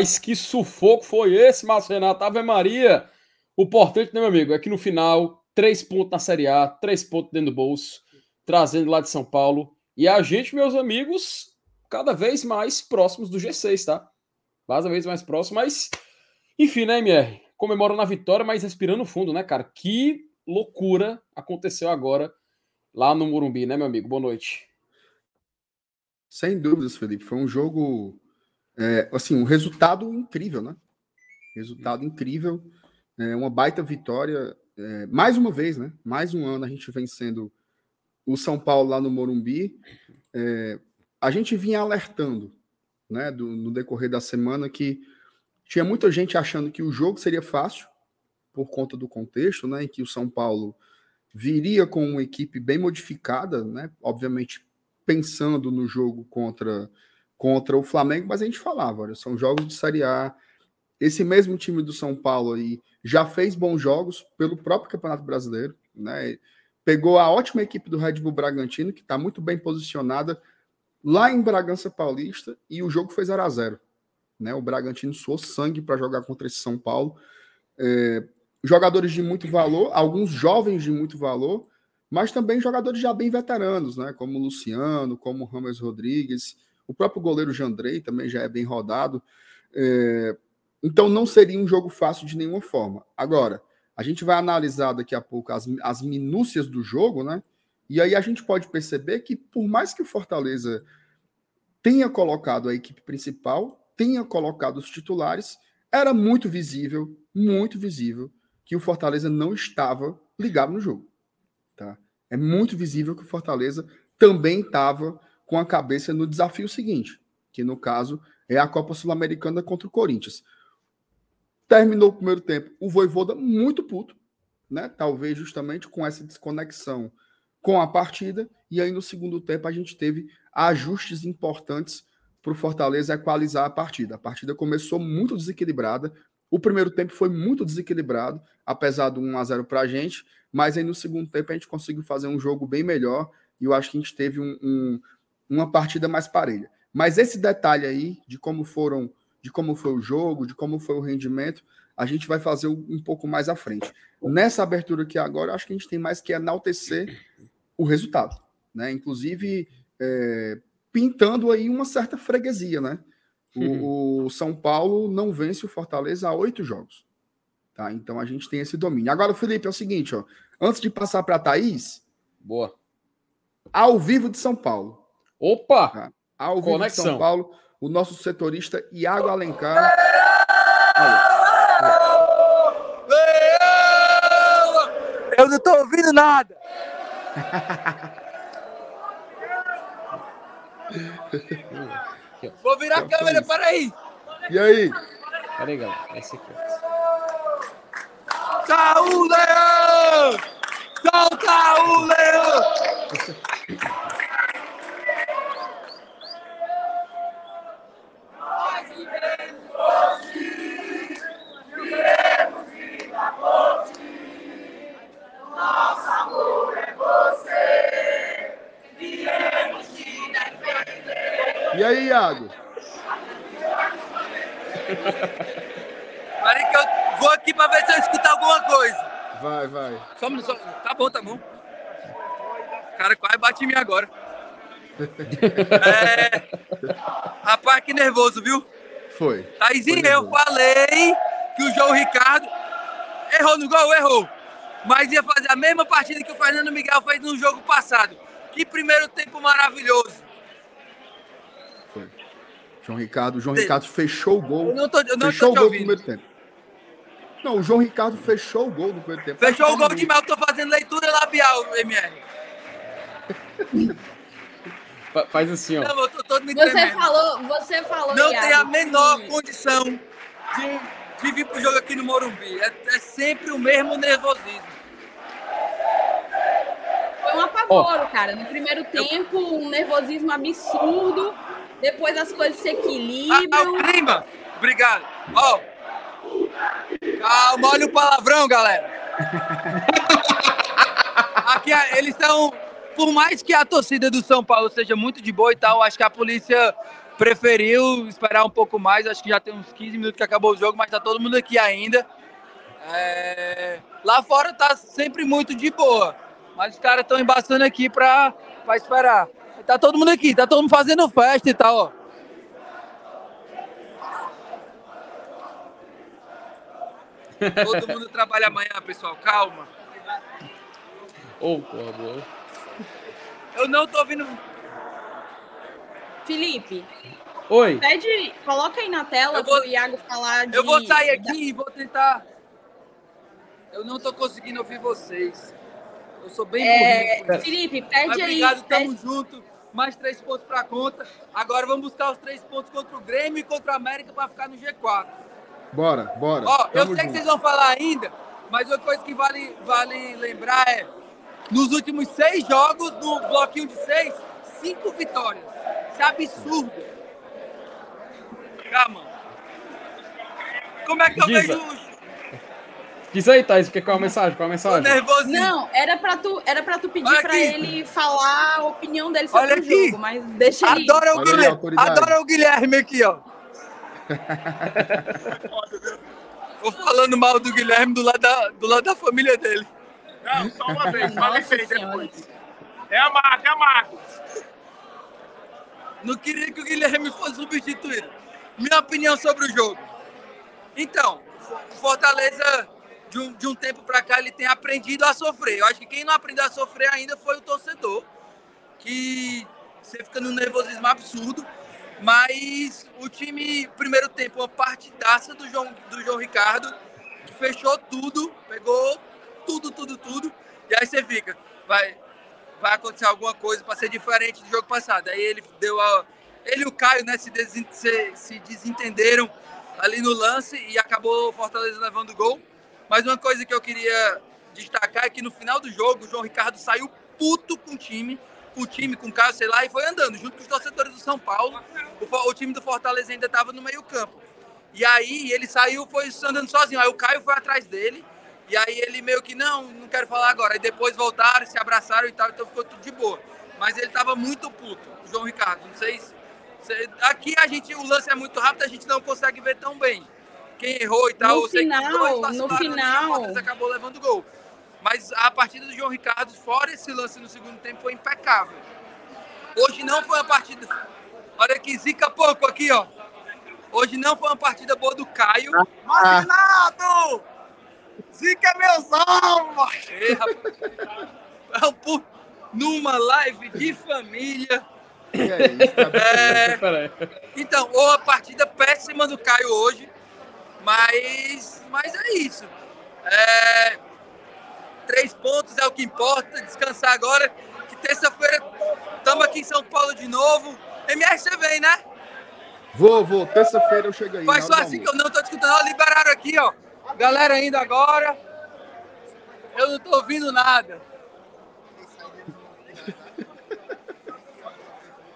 rapaz, que sufoco foi esse, Márcio Renato? Ave Maria! O importante, né, meu amigo, é que no final, três pontos na Série A, três pontos dentro do bolso, trazendo lá de São Paulo. E a gente, meus amigos, cada vez mais próximos do G6, tá? Cada vez mais próximos, mas, enfim, né, MR? Comemorando a vitória, mas respirando fundo, né, cara? Que loucura aconteceu agora lá no Morumbi, né, meu amigo? Boa noite. Sem dúvidas, Felipe. Foi um jogo, é, assim, um resultado incrível, né? Resultado incrível. É, uma baita vitória. É, mais uma vez, né? Mais um ano a gente vencendo o São Paulo lá no Morumbi. É, a gente vinha alertando, né, do, no decorrer da semana, que tinha muita gente achando que o jogo seria fácil, por conta do contexto, né, em que o São Paulo viria com uma equipe bem modificada, né, obviamente pensando no jogo contra, contra o Flamengo, mas a gente falava, olha, são jogos de Série A. Esse mesmo time do São Paulo aí já fez bons jogos pelo próprio Campeonato Brasileiro, né? Pegou a ótima equipe do Red Bull Bragantino, que está muito bem posicionada lá em Bragança Paulista, e o jogo foi 0 a 0 né? O Bragantino suou sangue para jogar contra esse São Paulo. É, jogadores de muito valor, alguns jovens de muito valor, mas também jogadores já bem veteranos, né? Como o Luciano, como o Rames Rodrigues, o próprio goleiro Jandrei também já é bem rodado. É... Então não seria um jogo fácil de nenhuma forma. Agora, a gente vai analisar daqui a pouco as, as minúcias do jogo, né? E aí a gente pode perceber que, por mais que o Fortaleza tenha colocado a equipe principal, tenha colocado os titulares, era muito visível, muito visível, que o Fortaleza não estava ligado no jogo. Tá? É muito visível que o Fortaleza também estava com a cabeça no desafio seguinte, que no caso é a Copa Sul-Americana contra o Corinthians. Terminou o primeiro tempo, o Voivoda muito puto, né? Talvez justamente com essa desconexão com a partida, e aí no segundo tempo a gente teve ajustes importantes para o Fortaleza equalizar a partida. A partida começou muito desequilibrada, o primeiro tempo foi muito desequilibrado, apesar do 1 a 0 para a gente, mas aí no segundo tempo a gente conseguiu fazer um jogo bem melhor e eu acho que a gente teve um, um, uma partida mais parelha. Mas esse detalhe aí de como foram, de como foi o jogo, de como foi o rendimento, a gente vai fazer um pouco mais à frente. Nessa abertura aqui agora, acho que a gente tem mais que enaltecer o resultado, né? Inclusive é, pintando aí uma certa freguesia, né? O, uhum. o, São Paulo não vence o Fortaleza há oito jogos. Tá? Então a gente tem esse domínio. Agora, Felipe, é o seguinte, ó. Antes de passar para a Thaís. Boa. Ao vivo de São Paulo. Opa! Tá? Ao vivo Conexão. de São Paulo, o nosso setorista Iago Alencar. Eu não estou ouvindo nada. Vou virar a câmera, para aí. E aí? Peraí, galera. Esse aqui. Saúl Leão! Solta o Leão! Defender. E aí, Iago? Peraí que eu vou aqui para ver se eu escuto alguma coisa. Vai, vai. Só, só, tá bom, tá bom. O cara quase bate em mim agora. é... Rapaz, que nervoso, viu? Foi. Taizinho, eu falei que o João Ricardo errou no gol, errou. Mas ia fazer a mesma partida que o Fernando Miguel fez no jogo passado. Que primeiro tempo maravilhoso. João Ricardo, João Ricardo fechou o gol. Eu não tô, eu não fechou tô o gol no primeiro tempo. Não, o João Ricardo fechou o gol no primeiro tempo. Fechou o gol de mal, tô fazendo leitura labial, MR. Faz assim, ó. Não, eu tô todo me você tremendo. falou, você falou. Não tem a menor condição de, de vir pro jogo aqui no Morumbi. É, é sempre o mesmo nervosismo. Foi um apavoro, oh. cara. No primeiro tempo, um nervosismo absurdo. Depois as coisas se equilibram. Ah, clima. Obrigado. Ó. Oh. Calma, olha o palavrão, galera. Aqui eles estão. Por mais que a torcida do São Paulo seja muito de boa e tal, acho que a polícia preferiu esperar um pouco mais. Acho que já tem uns 15 minutos que acabou o jogo, mas tá todo mundo aqui ainda. É... Lá fora tá sempre muito de boa, mas os caras estão embaçando aqui para esperar. Tá todo mundo aqui, tá todo mundo fazendo festa e tal, ó. Todo mundo trabalha amanhã, pessoal. Calma. Ô, oh, porra, boa. Eu não tô ouvindo. Felipe. Oi. Pede, coloca aí na tela eu vou, pro Iago falar de... Eu vou sair aqui e vou tentar... Eu não tô conseguindo ouvir vocês. Eu sou bem é, burrinho. Felipe, pede Mas, aí. Obrigado, tamo pede... junto. Mais três pontos pra conta. Agora vamos buscar os três pontos contra o Grêmio e contra o América para ficar no G4. Bora, bora. Ó, eu sei junto. que vocês vão falar ainda, mas uma coisa que vale, vale lembrar é nos últimos seis jogos, no bloquinho de seis, cinco vitórias. Isso é absurdo. Calma. Como é que eu Diz, vejo Diz aí, Thaís, que qual é a mensagem? Qual é a mensagem? Não, era pra tu, era pra tu pedir pra ele falar a opinião dele sobre Olha o aqui. jogo, mas deixa ele. Adora o, Guilherme, adora o Guilherme aqui, ó. Vou falando mal do Guilherme do lado da, do lado da família dele. Não, só uma vez, fala bem depois. É a marca, é a marca. Não queria que o Guilherme fosse substituído. Minha opinião sobre o jogo. Então, o Fortaleza, de um, de um tempo para cá, ele tem aprendido a sofrer. Eu acho que quem não aprendeu a sofrer ainda foi o torcedor, que você fica num nervosismo absurdo. Mas o time, primeiro tempo, uma partidaça do João, do João Ricardo, fechou tudo, pegou tudo, tudo, tudo. E aí você fica, vai, vai acontecer alguma coisa para ser diferente do jogo passado. Aí ele deu a. Ele e o Caio né, se, des, se, se desentenderam ali no lance e acabou o Fortaleza levando o gol. Mas uma coisa que eu queria destacar é que no final do jogo o João Ricardo saiu puto com o time, com o time, com o Caio, sei lá, e foi andando junto com os torcedores do São Paulo. O, o time do Fortaleza ainda estava no meio-campo. E aí ele saiu, foi andando sozinho. Aí o Caio foi atrás dele e aí ele meio que, não, não quero falar agora. E depois voltaram, se abraçaram e tal, então ficou tudo de boa. Mas ele tava muito puto, o João Ricardo. Não sei se. Aqui a gente, o lance é muito rápido, a gente não consegue ver tão bem. Quem errou e tal, no final, no final. acabou levando gol. Mas a partida do João Ricardo, fora esse lance no segundo tempo, foi impecável. Hoje não foi uma partida. Olha que zica pouco aqui, ó. Hoje não foi uma partida boa do Caio. Ah. Zica é meus almas! É, numa live de família. É, é, então, ou a partida péssima do Caio hoje, mas, mas é isso. É, três pontos é o que importa, descansar agora, que terça-feira estamos aqui em São Paulo de novo. MR, você vem, né? Vou, vou. Terça-feira eu chego aí. Faz só assim que eu não estou escutando. Liberaram aqui, ó. Galera ainda agora. Eu não tô ouvindo nada.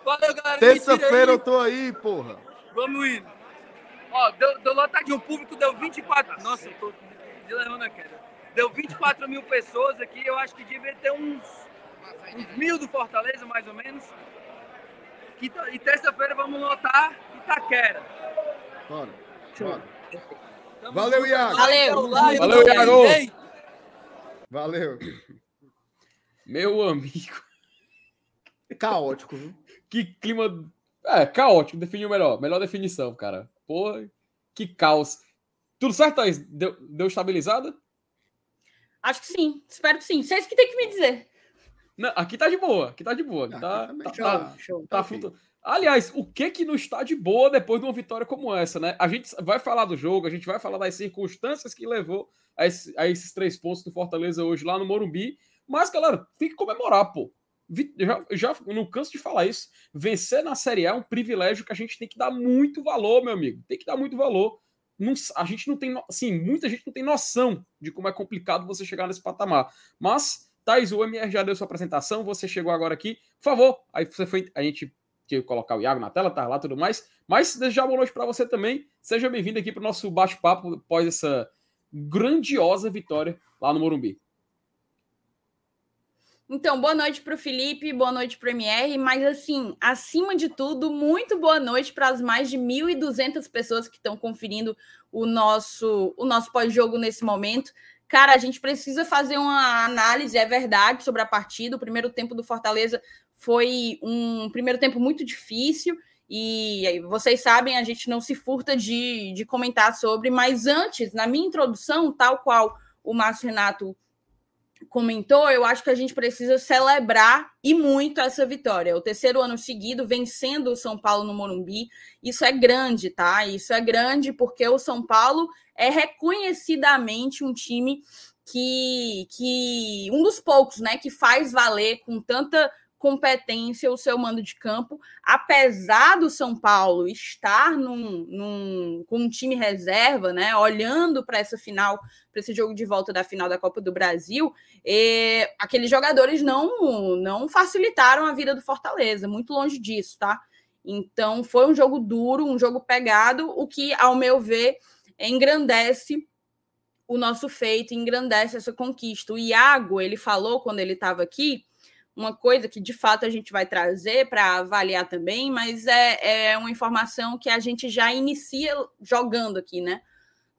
Valeu, galera. Terça-feira eu tô aí, porra. Vamos indo. Ó, deu, deu lotadinho. O público deu 24. Nossa, eu tô levando a queda. Deu 24 mil pessoas aqui. Eu acho que devia ter uns, uns mil do Fortaleza, mais ou menos. E terça-feira vamos lotar Itaquera. Bora. Bora. Valeu, Iago. Valeu. Valeu, Iago. Valeu. Meu amigo. Caótico, viu? Que clima. É, caótico, definiu melhor. Melhor definição, cara. Pô, que caos. Tudo certo, Thaís? Deu, deu estabilizada? Acho que sim. Espero que sim. Vocês que tem que me dizer. Não, aqui tá de boa. Aqui tá de boa. Aqui tá, tá, tá, show, tá, tá Aliás, o que que não está de boa depois de uma vitória como essa, né? A gente vai falar do jogo, a gente vai falar das circunstâncias que levou a, esse, a esses três pontos do Fortaleza hoje lá no Morumbi. Mas, galera, tem que comemorar, pô. Já, já não canso de falar isso. Vencer na Série A é um privilégio que a gente tem que dar muito valor, meu amigo. Tem que dar muito valor. Não, a gente não tem, assim, muita gente não tem noção de como é complicado você chegar nesse patamar. Mas, Thais, o MR já deu sua apresentação, você chegou agora aqui. Por favor, aí você foi, a gente que colocar o Iago na tela, tá lá tudo mais. Mas desejar boa noite para você também. Seja bem-vindo aqui para o nosso bate-papo após essa grandiosa vitória lá no Morumbi. Então, boa noite para o Felipe, boa noite para o MR, mas assim, acima de tudo, muito boa noite para as mais de 1.200 pessoas que estão conferindo o nosso, o nosso pós-jogo nesse momento. Cara, a gente precisa fazer uma análise, é verdade, sobre a partida. O primeiro tempo do Fortaleza foi um primeiro tempo muito difícil. E vocês sabem, a gente não se furta de, de comentar sobre, mas antes, na minha introdução, tal qual o Márcio Renato comentou, eu acho que a gente precisa celebrar e muito essa vitória. O terceiro ano seguido vencendo o São Paulo no Morumbi, isso é grande, tá? Isso é grande porque o São Paulo é reconhecidamente um time que, que um dos poucos, né, que faz valer com tanta competência o seu mando de campo, apesar do São Paulo estar num, num, com um time reserva, né, olhando para essa final, para esse jogo de volta da final da Copa do Brasil, e, aqueles jogadores não, não facilitaram a vida do Fortaleza, muito longe disso, tá? Então foi um jogo duro, um jogo pegado, o que, ao meu ver, engrandece o nosso feito, engrandece essa conquista. O Iago, ele falou quando ele estava aqui uma coisa que de fato a gente vai trazer para avaliar também, mas é, é uma informação que a gente já inicia jogando aqui, né?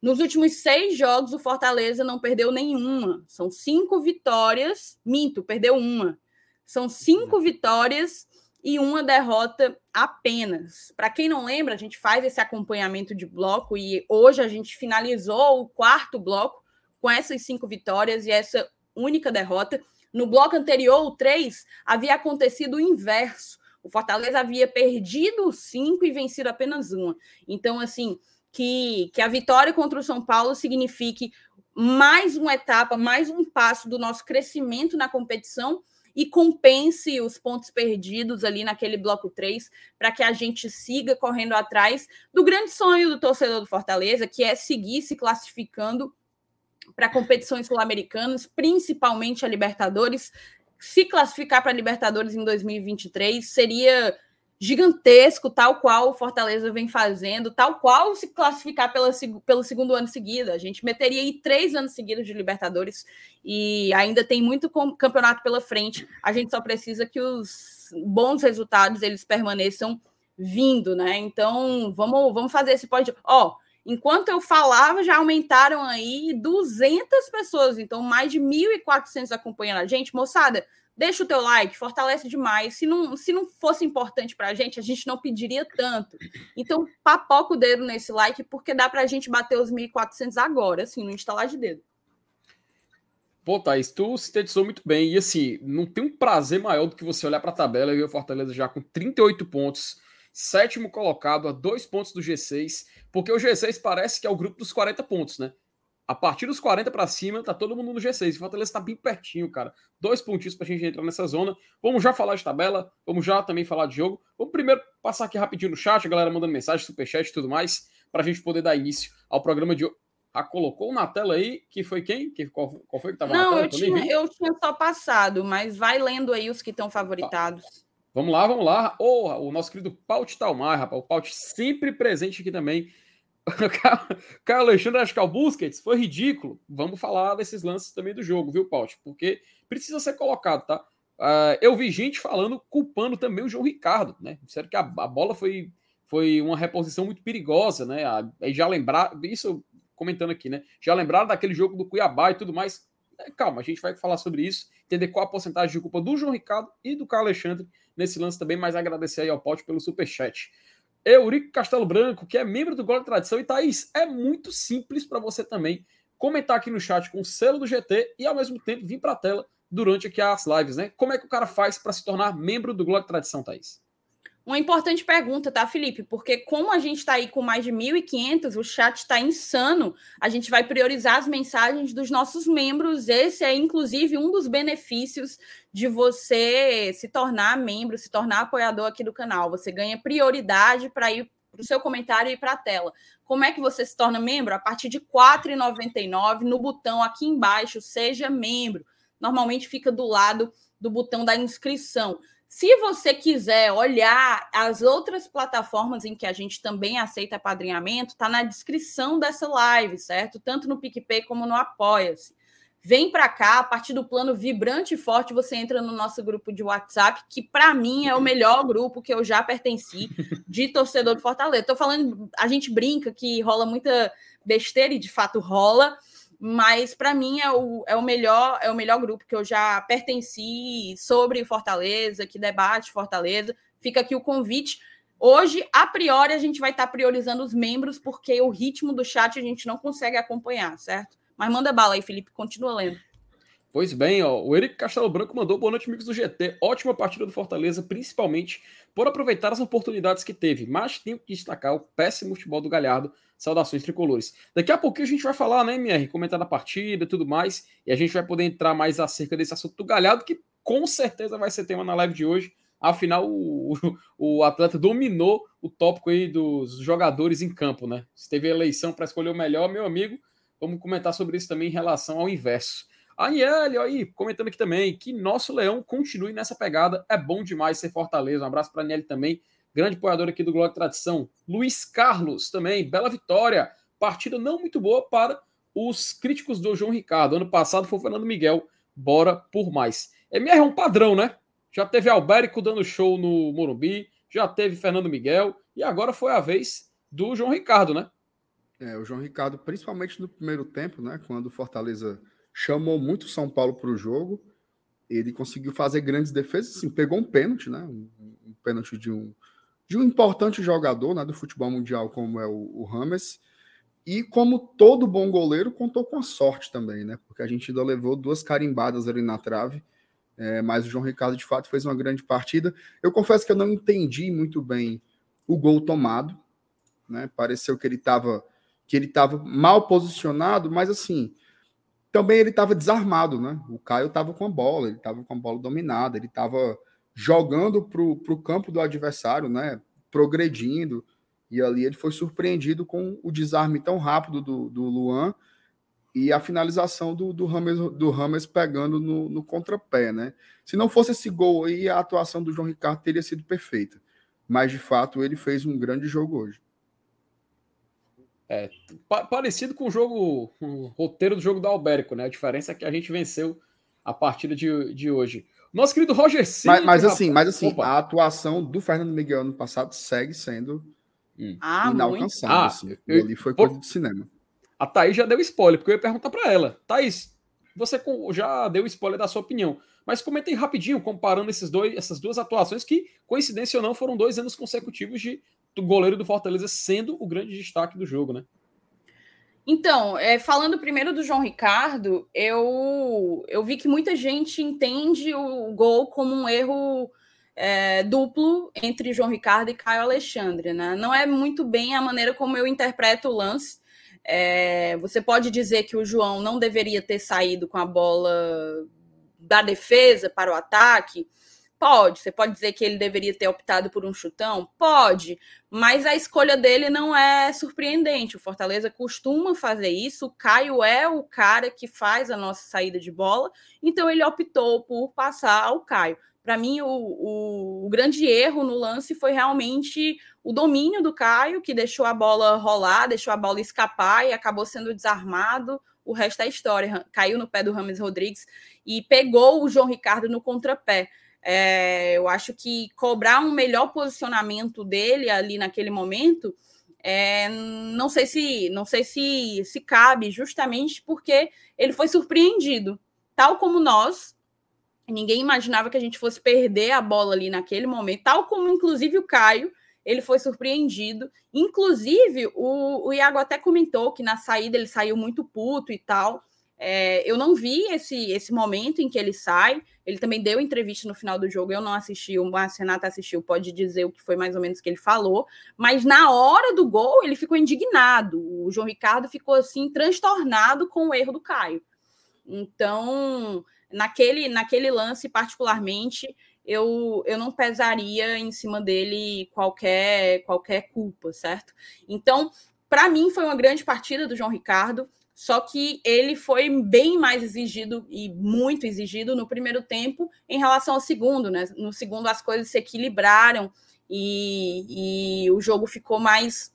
Nos últimos seis jogos, o Fortaleza não perdeu nenhuma. São cinco vitórias. Minto, perdeu uma. São cinco vitórias e uma derrota apenas. Para quem não lembra, a gente faz esse acompanhamento de bloco e hoje a gente finalizou o quarto bloco com essas cinco vitórias e essa única derrota. No bloco anterior, o 3, havia acontecido o inverso. O Fortaleza havia perdido cinco e vencido apenas uma. Então, assim, que, que a vitória contra o São Paulo signifique mais uma etapa, mais um passo do nosso crescimento na competição e compense os pontos perdidos ali naquele bloco 3, para que a gente siga correndo atrás do grande sonho do torcedor do Fortaleza, que é seguir se classificando para competições sul-americanas, principalmente a Libertadores. Se classificar para a Libertadores em 2023 seria gigantesco, tal qual o Fortaleza vem fazendo, tal qual se classificar pela, pelo segundo ano seguido. A gente meteria aí três anos seguidos de Libertadores e ainda tem muito campeonato pela frente. A gente só precisa que os bons resultados eles permaneçam vindo, né? Então vamos, vamos fazer esse pode. Ó, oh, Enquanto eu falava, já aumentaram aí 200 pessoas, então mais de 1.400 acompanhando a gente. Moçada, deixa o teu like, fortalece demais. Se não, se não fosse importante para a gente, a gente não pediria tanto. Então, papoca o dedo nesse like, porque dá para a gente bater os 1.400 agora, assim, no instalar de dedo. Pô, Thaís, tu sintetizou muito bem. E assim, não tem um prazer maior do que você olhar para a tabela e ver o Fortaleza já com 38 pontos sétimo colocado a dois pontos do G6, porque o G6 parece que é o grupo dos 40 pontos, né? A partir dos 40 para cima, tá todo mundo no G6. O Fortaleza tá bem pertinho, cara. Dois pontinhos pra gente entrar nessa zona. Vamos já falar de tabela, vamos já também falar de jogo. Vamos primeiro passar aqui rapidinho no chat, a galera mandando mensagem, superchat e tudo mais, pra gente poder dar início ao programa de hoje. Ah, colocou na tela aí, que foi quem? Que, qual, qual foi que tava Não, na tela? Não, eu tinha, eu tinha só passado, mas vai lendo aí os que estão favoritados. Tá. Vamos lá, vamos lá. Oh, o nosso querido Paut Talmar, rapaz. O Paut sempre presente aqui também. Caio Alexandre que é Busquets foi ridículo. Vamos falar desses lances também do jogo, viu, Paut? Porque precisa ser colocado, tá? Uh, eu vi gente falando, culpando também o João Ricardo, né? Disseram que a, a, bola foi, foi uma reposição muito perigosa, né? Aí já lembrar, isso comentando aqui, né? Já lembraram daquele jogo do Cuiabá e tudo mais. É, calma, a gente vai falar sobre isso, entender qual a porcentagem de culpa do João Ricardo e do Caio Alexandre nesse lance também, mas agradecer aí ao Paut pelo superchat. Eurico Castelo Branco, que é membro do Gol de Tradição, e Thaís, é muito simples para você também comentar aqui no chat com o selo do GT e ao mesmo tempo vir para a tela durante aqui as lives, né? Como é que o cara faz para se tornar membro do de Tradição, Thaís? Uma importante pergunta, tá, Felipe? Porque como a gente está aí com mais de 1.500, o chat está insano, a gente vai priorizar as mensagens dos nossos membros. Esse é, inclusive, um dos benefícios de você se tornar membro, se tornar apoiador aqui do canal. Você ganha prioridade para ir para o seu comentário e para a tela. Como é que você se torna membro? A partir de R$ 4,99 no botão aqui embaixo, seja membro. Normalmente fica do lado do botão da inscrição. Se você quiser olhar as outras plataformas em que a gente também aceita padrinhamento, está na descrição dessa live, certo? Tanto no PicPay como no Apoia-se. Vem para cá, a partir do plano vibrante e forte, você entra no nosso grupo de WhatsApp, que para mim é o melhor grupo que eu já pertenci de torcedor do Fortaleza. Tô falando, a gente brinca que rola muita besteira e de fato rola, mas para mim é o, é o melhor é o melhor grupo que eu já pertenci sobre Fortaleza, que debate Fortaleza. Fica aqui o convite. Hoje, a priori, a gente vai estar tá priorizando os membros, porque o ritmo do chat a gente não consegue acompanhar, certo? Mas manda bala aí, Felipe, continua lendo. Pois bem, ó, o Eric Castelo Branco mandou boa noite, amigos do GT. Ótima partida do Fortaleza, principalmente por aproveitar as oportunidades que teve. Mas tenho que destacar o péssimo futebol do Galhardo. Saudações tricolores. Daqui a pouquinho a gente vai falar, né, MR? Comentar da partida e tudo mais. E a gente vai poder entrar mais acerca desse assunto do Galhardo, que com certeza vai ser tema na live de hoje. Afinal, o, o atleta dominou o tópico aí dos jogadores em campo, né? Se teve eleição para escolher o melhor, meu amigo, Vamos comentar sobre isso também em relação ao inverso. A Aniele, aí, comentando aqui também, que nosso Leão continue nessa pegada. É bom demais ser Fortaleza. Um abraço para a também, grande apoiador aqui do Glória Tradição. Luiz Carlos também, bela vitória. Partida não muito boa para os críticos do João Ricardo. Ano passado foi o Fernando Miguel. Bora por mais. MR é um padrão, né? Já teve Albérico dando show no Morumbi, já teve Fernando Miguel, e agora foi a vez do João Ricardo, né? É, o João Ricardo, principalmente no primeiro tempo, né, quando o Fortaleza chamou muito São Paulo para o jogo, ele conseguiu fazer grandes defesas, assim, pegou um pênalti, né, um, um pênalti de um, de um importante jogador né, do futebol mundial como é o, Rames, e como todo bom goleiro, contou com a sorte também, né, porque a gente ainda levou duas carimbadas ali na trave, é, mas o João Ricardo de fato fez uma grande partida. Eu confesso que eu não entendi muito bem o gol tomado, né, pareceu que ele estava que ele estava mal posicionado, mas assim, também ele estava desarmado, né? O Caio estava com a bola, ele estava com a bola dominada, ele estava jogando para o campo do adversário, né? Progredindo, e ali ele foi surpreendido com o desarme tão rápido do, do Luan e a finalização do, do, Rames, do pegando no, no contrapé, né? Se não fosse esse gol aí, a atuação do João Ricardo teria sido perfeita. Mas, de fato, ele fez um grande jogo hoje. É, pa parecido com o jogo, o roteiro do jogo do Albérico, né? A diferença é que a gente venceu a partida de, de hoje. Nosso querido Roger Cid, mas, mas assim, mas assim, Opa. a atuação do Fernando Miguel ano passado segue sendo hum. ah, inalcançável. Ah, assim. eu, ali foi coisa de cinema. A Thaís já deu spoiler, porque eu ia perguntar para ela. Thaís, você já deu spoiler da sua opinião, mas comentei rapidinho, comparando esses dois, essas duas atuações que, coincidência ou não, foram dois anos consecutivos de do goleiro do Fortaleza sendo o grande destaque do jogo, né? Então, é, falando primeiro do João Ricardo, eu, eu vi que muita gente entende o gol como um erro é, duplo entre João Ricardo e Caio Alexandre, né? Não é muito bem a maneira como eu interpreto o lance. É, você pode dizer que o João não deveria ter saído com a bola da defesa para o ataque, Pode. Você pode dizer que ele deveria ter optado por um chutão? Pode. Mas a escolha dele não é surpreendente. O Fortaleza costuma fazer isso. O Caio é o cara que faz a nossa saída de bola. Então ele optou por passar ao Caio. Para mim, o, o, o, grande erro no lance foi realmente o domínio do Caio, que deixou a bola rolar, deixou a bola escapar e acabou sendo desarmado. O resto é história. Caiu no pé do Rames Rodrigues e pegou o João Ricardo no contrapé. É, eu acho que cobrar um melhor posicionamento dele ali naquele momento, é, não sei se não sei se, se cabe, justamente porque ele foi surpreendido, tal como nós. Ninguém imaginava que a gente fosse perder a bola ali naquele momento, tal como inclusive o Caio, ele foi surpreendido. Inclusive, o, o Iago até comentou que na saída ele saiu muito puto e tal. É, eu não vi esse, esse momento em que ele sai. Ele também deu entrevista no final do jogo. Eu não assisti, Márcio Renato assistiu, pode dizer o que foi mais ou menos que ele falou. Mas na hora do gol, ele ficou indignado. O João Ricardo ficou assim, transtornado com o erro do Caio. Então, naquele, naquele lance, particularmente, eu, eu não pesaria em cima dele qualquer, qualquer culpa, certo? Então, para mim, foi uma grande partida do João Ricardo. Só que ele foi bem mais exigido e muito exigido no primeiro tempo em relação ao segundo, né? No segundo as coisas se equilibraram e, e o jogo ficou mais,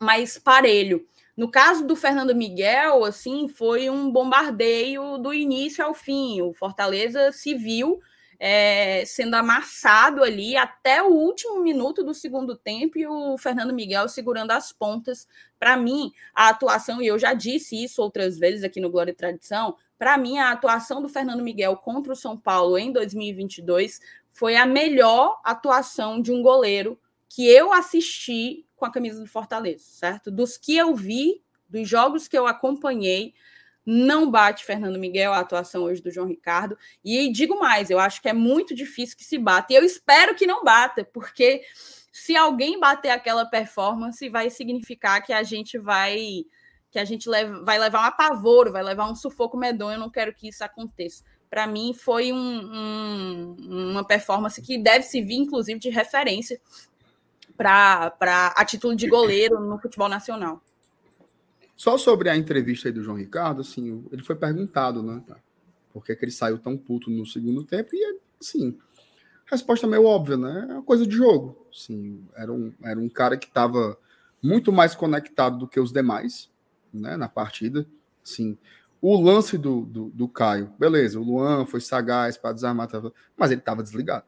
mais parelho. No caso do Fernando Miguel, assim, foi um bombardeio do início ao fim. O Fortaleza se viu é, sendo amassado ali até o último minuto do segundo tempo e o Fernando Miguel segurando as pontas. Para mim, a atuação, e eu já disse isso outras vezes aqui no Glória e Tradição, para mim, a atuação do Fernando Miguel contra o São Paulo em 2022 foi a melhor atuação de um goleiro que eu assisti com a camisa do Fortaleza, certo? Dos que eu vi, dos jogos que eu acompanhei, não bate Fernando Miguel a atuação hoje do João Ricardo. E digo mais, eu acho que é muito difícil que se bata. E eu espero que não bata, porque se alguém bater aquela performance, vai significar que a gente vai que a gente leva, vai levar um apavoro, vai levar um sufoco medonho. Eu não quero que isso aconteça. Para mim, foi um, um, uma performance que deve servir, inclusive, de referência para a título de goleiro no futebol nacional. Só sobre a entrevista aí do João Ricardo, assim, ele foi perguntado, né? Por que, que ele saiu tão puto no segundo tempo? E, assim, resposta meio óbvia, né? É uma coisa de jogo. Assim, era, um, era um cara que estava muito mais conectado do que os demais, né? Na partida. Assim, o lance do, do, do Caio, beleza, o Luan foi sagaz para desarmar, mas ele estava desligado.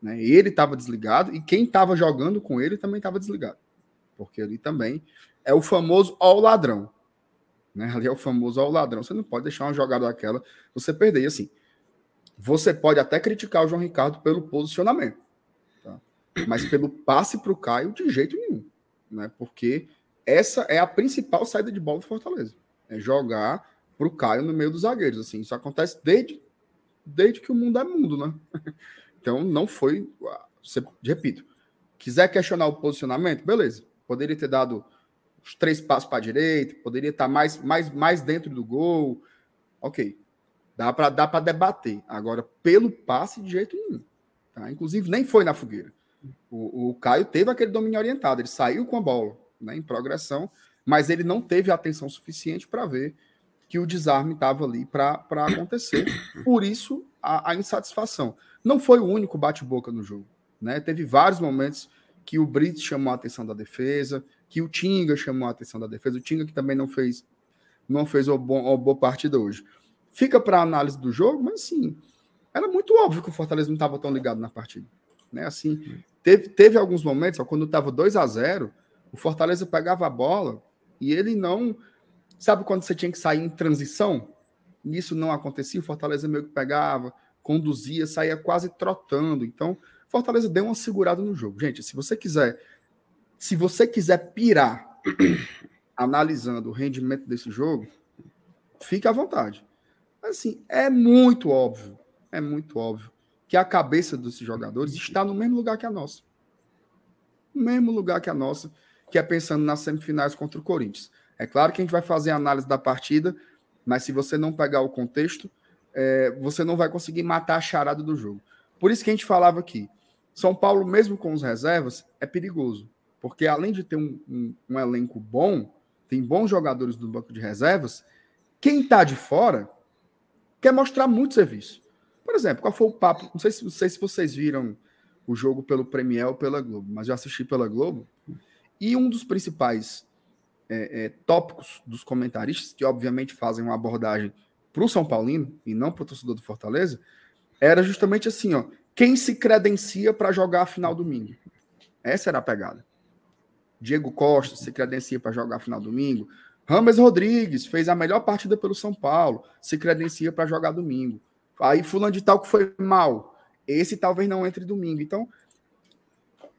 Né? Ele estava desligado e quem estava jogando com ele também estava desligado. Porque ali também é o famoso ó o ladrão. Né? Ali é o famoso ó o ladrão. Você não pode deixar uma jogada daquela você perder. E assim, você pode até criticar o João Ricardo pelo posicionamento. Tá? Mas pelo passe para o Caio, de jeito nenhum. Né? Porque essa é a principal saída de bola do Fortaleza. É jogar para o Caio no meio dos zagueiros. Assim, isso acontece desde, desde que o mundo é mundo, né? Então não foi. Você, repito, quiser questionar o posicionamento, beleza. Poderia ter dado os três passos para a direita, poderia estar mais, mais, mais dentro do gol. Ok. Dá para dá debater. Agora, pelo passe, de jeito nenhum. Tá? Inclusive, nem foi na fogueira. O, o Caio teve aquele domínio orientado, ele saiu com a bola né, em progressão, mas ele não teve atenção suficiente para ver que o desarme estava ali para acontecer. Por isso, a, a, insatisfação. Não foi o único bate-boca no jogo. Né? Teve vários momentos que o Brits chamou a atenção da defesa, que o Tinga chamou a atenção da defesa, o Tinga que também não fez não fez uma, boa partida hoje. Fica para análise do jogo, mas sim, era muito óbvio que o Fortaleza não estava tão ligado na partida. Né? Assim, teve, teve alguns momentos, ó, quando estava 2 a 0 o Fortaleza pegava a bola e ele não. Sabe quando você tinha que sair em transição? Isso não acontecia, o Fortaleza meio que pegava, conduzia, saía quase trotando. Então, Fortaleza deu uma segurada no jogo. Gente, se você quiser se você quiser pirar analisando o rendimento desse jogo, fique à vontade. Assim, é muito óbvio, é muito óbvio que a cabeça desses jogadores está no mesmo lugar que a nossa. No mesmo lugar que a nossa, que é pensando nas semifinais contra o Corinthians. É claro que a gente vai fazer a análise da partida, mas se você não pegar o contexto, é, você não vai conseguir matar a charada do jogo. Por isso que a gente falava aqui, São Paulo, mesmo com os reservas, é perigoso. Porque além de ter um, um, um elenco bom, tem bons jogadores do banco de reservas, quem está de fora quer mostrar muito serviço. Por exemplo, qual foi o papo? Não sei se, não sei se vocês viram o jogo pelo Premier ou pela Globo, mas eu assisti pela Globo. E um dos principais é, é, tópicos dos comentaristas, que obviamente fazem uma abordagem para o São Paulino e não para o torcedor do Fortaleza, era justamente assim: ó, quem se credencia para jogar a final domingo? Essa era a pegada. Diego Costa se credencia para jogar final domingo. Rames Rodrigues fez a melhor partida pelo São Paulo, se credencia para jogar domingo. Aí fulano de tal que foi mal. Esse talvez não entre domingo. Então,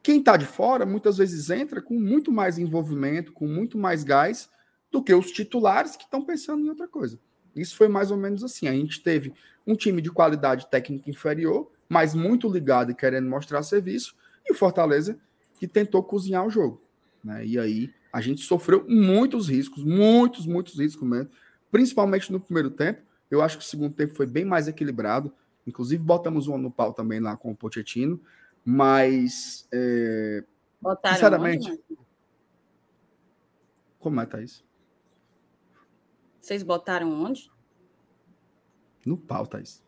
quem está de fora muitas vezes entra com muito mais envolvimento, com muito mais gás do que os titulares que estão pensando em outra coisa. Isso foi mais ou menos assim. A gente teve um time de qualidade técnica inferior, mas muito ligado e querendo mostrar serviço, e o Fortaleza que tentou cozinhar o jogo. Né? E aí a gente sofreu muitos riscos, muitos, muitos riscos mesmo, principalmente no primeiro tempo. Eu acho que o segundo tempo foi bem mais equilibrado. Inclusive, botamos um no pau também lá com o Pochettino. Mas, é, Botaram sinceramente. Onde, como é, Thaís? Vocês botaram onde? No pau, Thaís.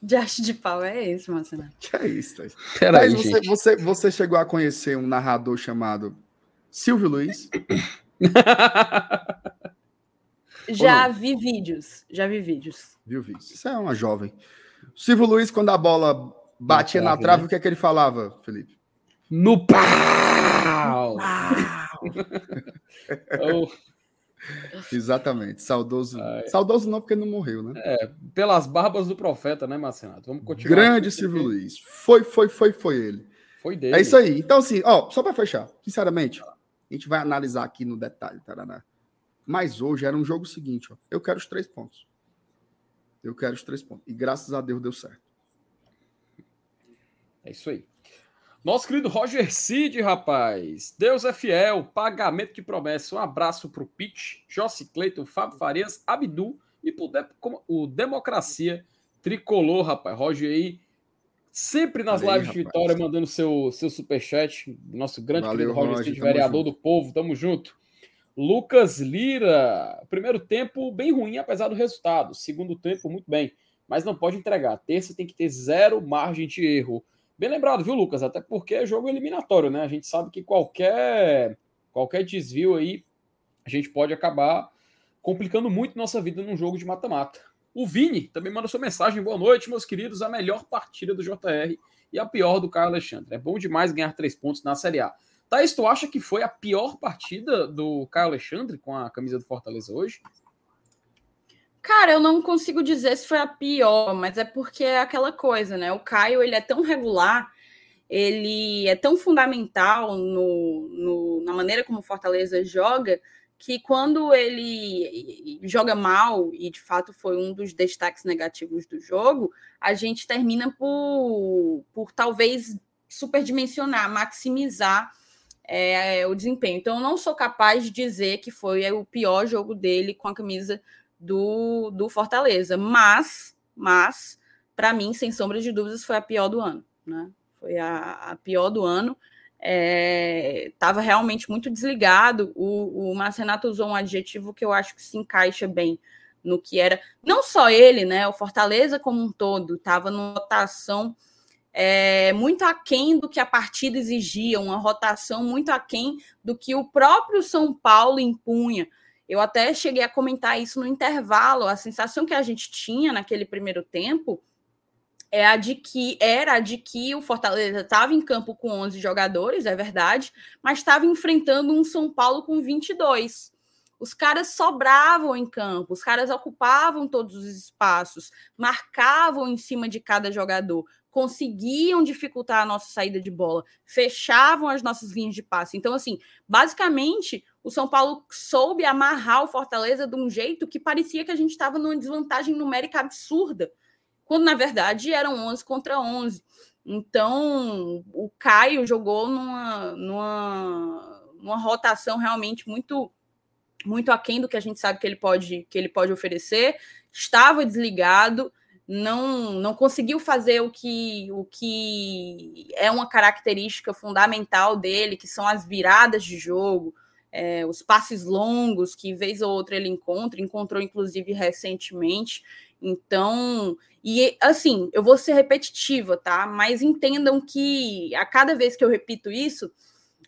De arte de pau é esse, Marcelo? Que é isso, Thaís? Peraí, você, você, você chegou a conhecer um narrador chamado Silvio Luiz? já vi vídeos. Já vi vídeos. Viu vídeos. Isso é uma jovem. Silvio Luiz, quando a bola batia na trave, né? o que é que ele falava, Felipe? No pau! oh. Exatamente. Saudoso. Ai. Saudoso não, porque não morreu, né? É, pelas barbas do profeta, né, Marcenato? Vamos continuar. Grande Silvio. Luiz. Foi, foi, foi, foi ele. Foi dele. É isso aí. Então, assim, ó, só para fechar, sinceramente, a gente vai analisar aqui no detalhe, Taraná. Mas hoje era um jogo seguinte, ó. Eu quero os três pontos. Eu quero os três pontos. E graças a Deus deu certo. É isso aí. Nosso querido Roger Cid, rapaz. Deus é fiel, pagamento de promessa. Um abraço pro Pete, Jossi Cleiton, Fábio Farias, Abdu e pro de o Democracia Tricolor, rapaz. Roger aí, sempre nas aí, lives rapaz. de Vitória, mandando seu, seu superchat. Nosso grande Valeu, querido Roger, Roger Cid, vereador junto. do povo. Tamo junto. Lucas Lira, primeiro tempo bem ruim, apesar do resultado. Segundo tempo, muito bem, mas não pode entregar. Terça tem que ter zero margem de erro. Bem lembrado, viu, Lucas? Até porque é jogo eliminatório, né? A gente sabe que qualquer, qualquer desvio aí, a gente pode acabar complicando muito nossa vida num jogo de mata-mata. O Vini também manda sua mensagem. Boa noite, meus queridos. A melhor partida do JR e a pior do Caio Alexandre. É bom demais ganhar três pontos na Série A. Thaís, tu acha que foi a pior partida do Caio Alexandre com a camisa do Fortaleza hoje? Cara, eu não consigo dizer se foi a pior, mas é porque é aquela coisa, né? O Caio, ele é tão regular, ele é tão fundamental no, no, na maneira como o Fortaleza joga, que quando ele joga mal, e de fato foi um dos destaques negativos do jogo, a gente termina por, por talvez superdimensionar, maximizar é, o desempenho. Então, eu não sou capaz de dizer que foi o pior jogo dele com a camisa do, do Fortaleza. Mas, mas para mim, sem sombra de dúvidas, foi a pior do ano. Né? Foi a, a pior do ano. Estava é, realmente muito desligado. O, o Marcenato usou um adjetivo que eu acho que se encaixa bem no que era. Não só ele, né? O Fortaleza como um todo estava numa rotação é, muito aquém do que a partida exigia, uma rotação muito aquém do que o próprio São Paulo impunha. Eu até cheguei a comentar isso no intervalo. A sensação que a gente tinha naquele primeiro tempo é a de que era a de que o Fortaleza estava em campo com 11 jogadores, é verdade, mas estava enfrentando um São Paulo com 22. Os caras sobravam em campo, os caras ocupavam todos os espaços, marcavam em cima de cada jogador, conseguiam dificultar a nossa saída de bola, fechavam as nossas linhas de passe. Então, assim, basicamente, o São Paulo soube amarrar o Fortaleza de um jeito que parecia que a gente estava numa desvantagem numérica absurda, quando na verdade eram 11 contra 11. Então, o Caio jogou numa, numa, numa rotação realmente muito muito aquém do que a gente sabe que ele pode que ele pode oferecer. Estava desligado, não não conseguiu fazer o que o que é uma característica fundamental dele, que são as viradas de jogo, é, os passes longos que vez ou outra ele encontra, encontrou inclusive recentemente. Então, e assim, eu vou ser repetitiva, tá? Mas entendam que a cada vez que eu repito isso,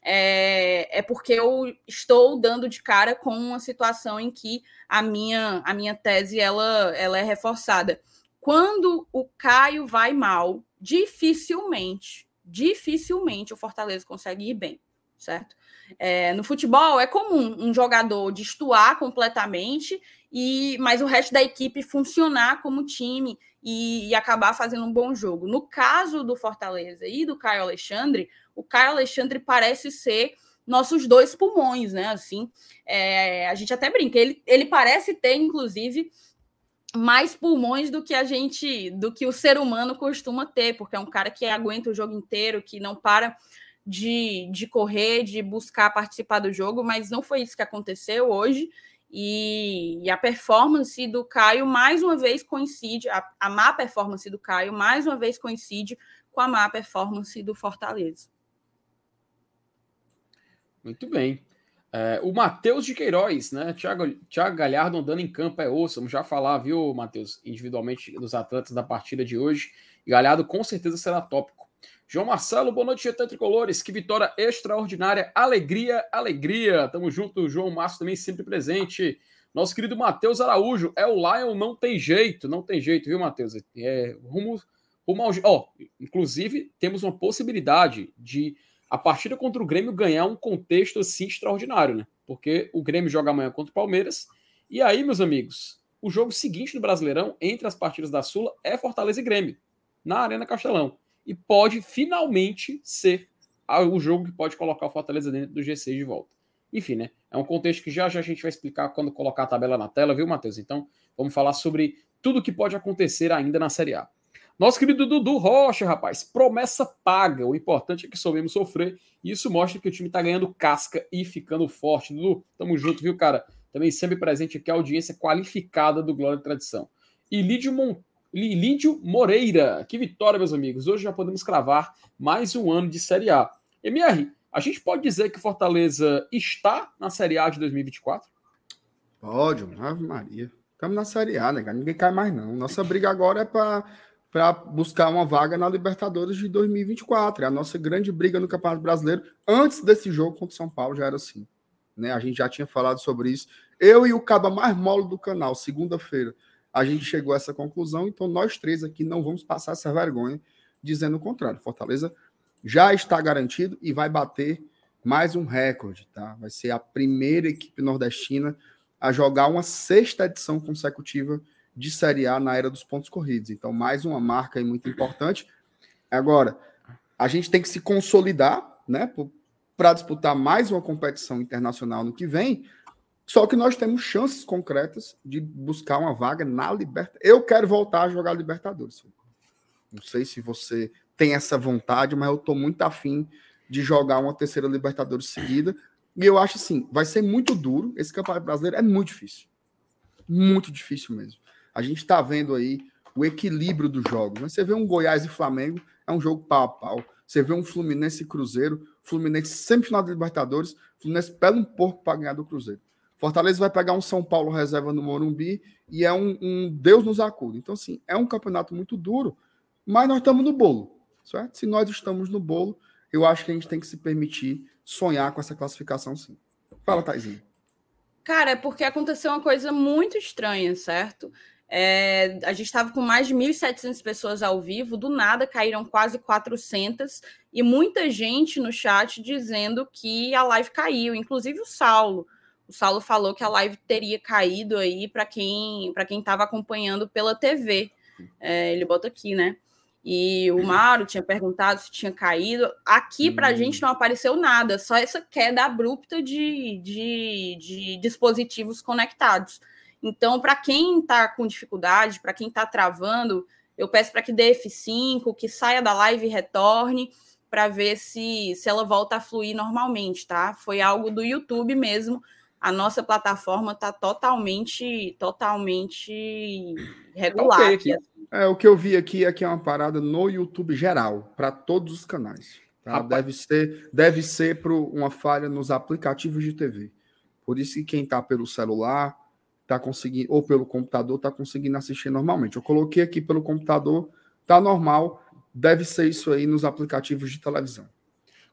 é, é porque eu estou dando de cara com uma situação em que a minha, a minha tese ela, ela é reforçada. Quando o Caio vai mal, dificilmente, dificilmente o Fortaleza consegue ir bem, certo? É, no futebol é comum um jogador destoar completamente e mas o resto da equipe funcionar como time e, e, acabar fazendo um bom jogo. No caso do Fortaleza e do Caio Alexandre, o Caio Alexandre parece ser nossos dois pulmões, né? Assim, é, a gente até brinca, ele, ele parece ter, inclusive, mais pulmões do que a gente, do que o ser humano costuma ter, porque é um cara que aguenta o jogo inteiro, que não para de, de correr, de buscar participar do jogo, mas não foi isso que aconteceu hoje. E, e, a performance do Caio mais uma vez coincide, a, a má performance do Caio mais uma vez coincide com a má performance do Fortaleza. Muito bem. É, o Matheus de Queiroz, né? Thiago, Thiago Galhardo andando em campo é osso. Vamos já falar, viu, Matheus, individualmente dos atletas da partida de hoje. Galhardo com certeza será tópico João Marcelo, boa noite, GT Tricolores. Que vitória extraordinária. Alegria, alegria. Tamo junto, João Márcio também sempre presente. Nosso querido Matheus Araújo, é o Lion, não tem jeito, não tem jeito, viu, Matheus? É, rumo, rumo ao. Ó, inclusive, temos uma possibilidade de a partida contra o Grêmio ganhar um contexto assim extraordinário, né? Porque o Grêmio joga amanhã contra o Palmeiras. E aí, meus amigos, o jogo seguinte do Brasileirão, entre as partidas da Sula, é Fortaleza e Grêmio, na Arena Castelão. E pode finalmente ser o jogo que pode colocar o Fortaleza dentro do G6 de volta. Enfim, né? É um contexto que já já a gente vai explicar quando colocar a tabela na tela, viu, Matheus? Então, vamos falar sobre tudo que pode acontecer ainda na Série A. Nosso querido Dudu Rocha, rapaz, promessa paga. O importante é que soubemos sofrer. E isso mostra que o time está ganhando casca e ficando forte. Dudu, tamo junto, viu, cara? Também sempre presente aqui a audiência qualificada do Glória e Tradição. E Lídio, Mon... Lídio Moreira, que vitória, meus amigos. Hoje já podemos cravar mais um ano de Série A. MR, a gente pode dizer que Fortaleza está na Série A de 2024? Pode, Ave Maria. Estamos na Série A, né? Ninguém cai mais, não. Nossa briga agora é para para buscar uma vaga na Libertadores de 2024. É a nossa grande briga no Campeonato Brasileiro. Antes desse jogo contra o São Paulo já era assim. Né? A gente já tinha falado sobre isso. Eu e o caba mais mole do canal, segunda-feira, a gente chegou a essa conclusão. Então nós três aqui não vamos passar essa vergonha dizendo o contrário. Fortaleza já está garantido e vai bater mais um recorde, tá? Vai ser a primeira equipe nordestina a jogar uma sexta edição consecutiva de Série A na era dos pontos corridos. Então, mais uma marca muito importante. Agora, a gente tem que se consolidar, né, para disputar mais uma competição internacional no que vem. Só que nós temos chances concretas de buscar uma vaga na Libertadores. Eu quero voltar a jogar Libertadores. Não sei se você tem essa vontade, mas eu estou muito afim de jogar uma terceira Libertadores seguida. E eu acho assim, vai ser muito duro. Esse campeonato brasileiro é muito difícil. Muito difícil mesmo. A gente está vendo aí o equilíbrio dos jogos. Né? Você vê um Goiás e Flamengo, é um jogo pau a pau. Você vê um Fluminense e Cruzeiro, Fluminense semifinal da Libertadores, Fluminense pega um pouco para ganhar do Cruzeiro. Fortaleza vai pegar um São Paulo reserva no Morumbi e é um, um Deus nos acuda. Então, assim, é um campeonato muito duro, mas nós estamos no bolo, certo? Se nós estamos no bolo, eu acho que a gente tem que se permitir sonhar com essa classificação, sim. Fala, Taizinho. Cara, é porque aconteceu uma coisa muito estranha, certo? É, a gente estava com mais de 1.700 pessoas ao vivo, do nada caíram quase 400 e muita gente no chat dizendo que a live caiu, inclusive o Saulo. O Saulo falou que a live teria caído aí para quem para quem estava acompanhando pela TV. É, ele bota aqui, né? E o Mauro tinha perguntado se tinha caído. Aqui para a gente hum. não apareceu nada, só essa queda abrupta de, de, de dispositivos conectados. Então, para quem está com dificuldade, para quem está travando, eu peço para que dê F5, que saia da live e retorne para ver se, se ela volta a fluir normalmente, tá? Foi algo do YouTube mesmo. A nossa plataforma está totalmente, totalmente regular. Okay, aqui. É, o que eu vi aqui é que é uma parada no YouTube geral, para todos os canais. Tá? Deve ser, deve ser para uma falha nos aplicativos de TV. Por isso que quem está pelo celular, tá conseguindo, ou pelo computador, tá conseguindo assistir normalmente. Eu coloquei aqui pelo computador, tá normal, deve ser isso aí nos aplicativos de televisão.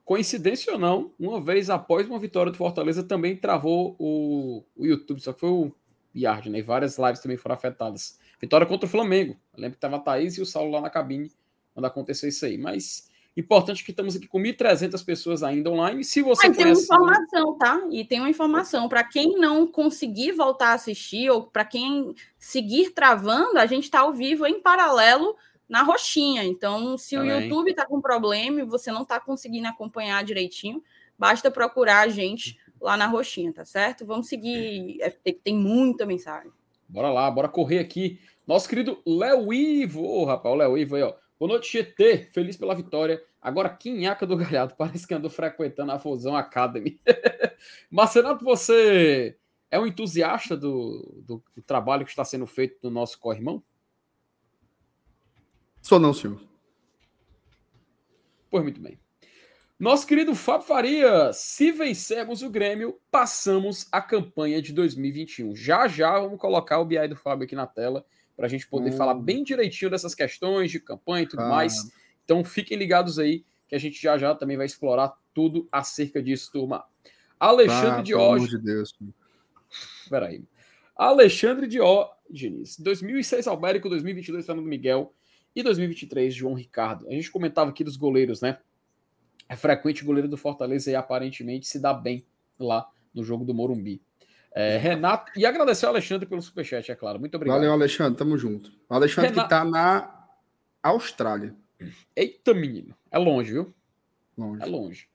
Coincidência ou não, uma vez após uma vitória do Fortaleza, também travou o, o YouTube, só que foi o Yard, né? E várias lives também foram afetadas. Vitória contra o Flamengo. Eu lembro que tava a Thaís e o Saulo lá na cabine quando aconteceu isso aí. Mas Importante que estamos aqui com 1.300 pessoas ainda online. Se você ah, tem uma informação, tá? E tem uma informação para quem não conseguir voltar a assistir ou para quem seguir travando, a gente está ao vivo em paralelo na roxinha. Então, se o YouTube está com problema e você não está conseguindo acompanhar direitinho, basta procurar a gente lá na roxinha, tá certo? Vamos seguir. É, tem muita mensagem. Bora lá, bora correr aqui. Nosso querido Léo Ivo, oh, rapaz, o Léo Ivo aí, ó. Boa noite, GT. Feliz pela vitória. Agora, Quinhaca do Galhardo parece que andou frequentando a Fusão Academy. Marcenato, você é um entusiasta do, do, do, trabalho que está sendo feito no nosso corrimão? Sou não, senhor. Pois muito bem. Nosso querido Fábio Faria, se vencermos o Grêmio, passamos a campanha de 2021. Já já vamos colocar o BI do Fábio aqui na tela para a gente poder hum. falar bem direitinho dessas questões de campanha e tudo ah. mais. Então fiquem ligados aí, que a gente já já também vai explorar tudo acerca disso, turma. Alexandre ah, Diógenes. de Deus. Peraí. Alexandre Diógenes. 2006 Albérico, 2022 Fernando Miguel e 2023 João Ricardo. A gente comentava aqui dos goleiros, né? É frequente o goleiro do Fortaleza e aparentemente se dá bem lá no jogo do Morumbi. É, Renato, e agradecer ao Alexandre pelo superchat, é claro. Muito obrigado. Valeu, Alexandre, tamo junto. O Alexandre Renato... que tá na Austrália. Eita, menino. É longe, viu? Longe. É longe.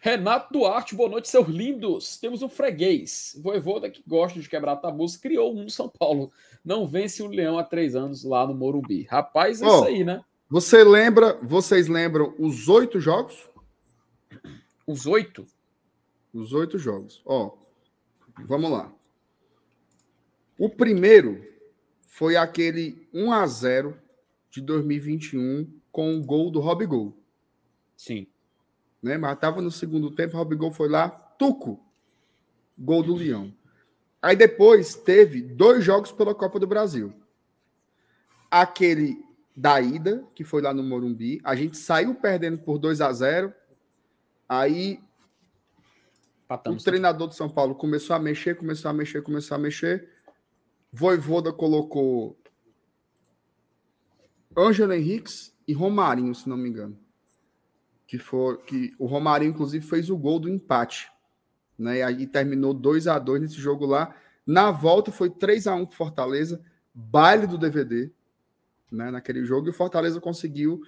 Renato Duarte, boa noite, seus lindos. Temos um freguês. Voivoda que gosta de quebrar tabus, criou um no São Paulo. Não vence o Leão há três anos lá no Morumbi. Rapaz, é oh, isso aí, né? Você lembra, vocês lembram os oito jogos? Os oito? Os oito jogos. Ó, vamos lá. O primeiro foi aquele 1 a 0 de 2021 com o gol do Rob Gol. Sim né? Mas estava no segundo tempo, o Robigol foi lá, tuco, gol do Leão. Aí depois teve dois jogos pela Copa do Brasil. Aquele da ida, que foi lá no Morumbi, a gente saiu perdendo por 2 a 0. Aí Patamos. o treinador de São Paulo começou a mexer, começou a mexer, começou a mexer. Voivoda colocou Ângelo Henriques e Romarinho, se não me engano que for que o Romarinho inclusive fez o gol do empate, né? E aí terminou 2 a 2 nesse jogo lá. Na volta foi 3 a 1 para Fortaleza, baile do DVD, né, naquele jogo e o Fortaleza conseguiu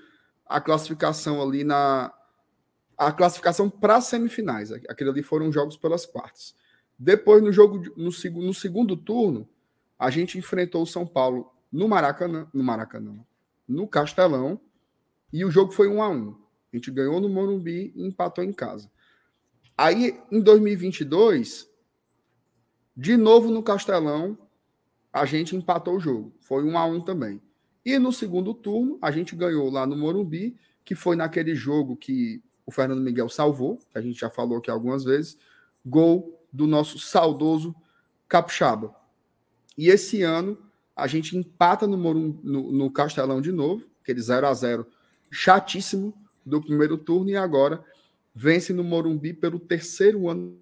a classificação ali na a classificação para semifinais. Aquele ali foram jogos pelas quartas. Depois no jogo no, no segundo turno, a gente enfrentou o São Paulo no Maracanã, no Maracanã, no Castelão, e o jogo foi 1 a 1. A gente ganhou no Morumbi e empatou em casa. Aí, em 2022, de novo no Castelão, a gente empatou o jogo. Foi um a um também. E no segundo turno, a gente ganhou lá no Morumbi, que foi naquele jogo que o Fernando Miguel salvou, que a gente já falou aqui algumas vezes, gol do nosso saudoso Capixaba. E esse ano a gente empata no, Morum, no, no Castelão de novo, aquele 0 a 0 chatíssimo, do primeiro turno e agora vence no Morumbi pelo terceiro ano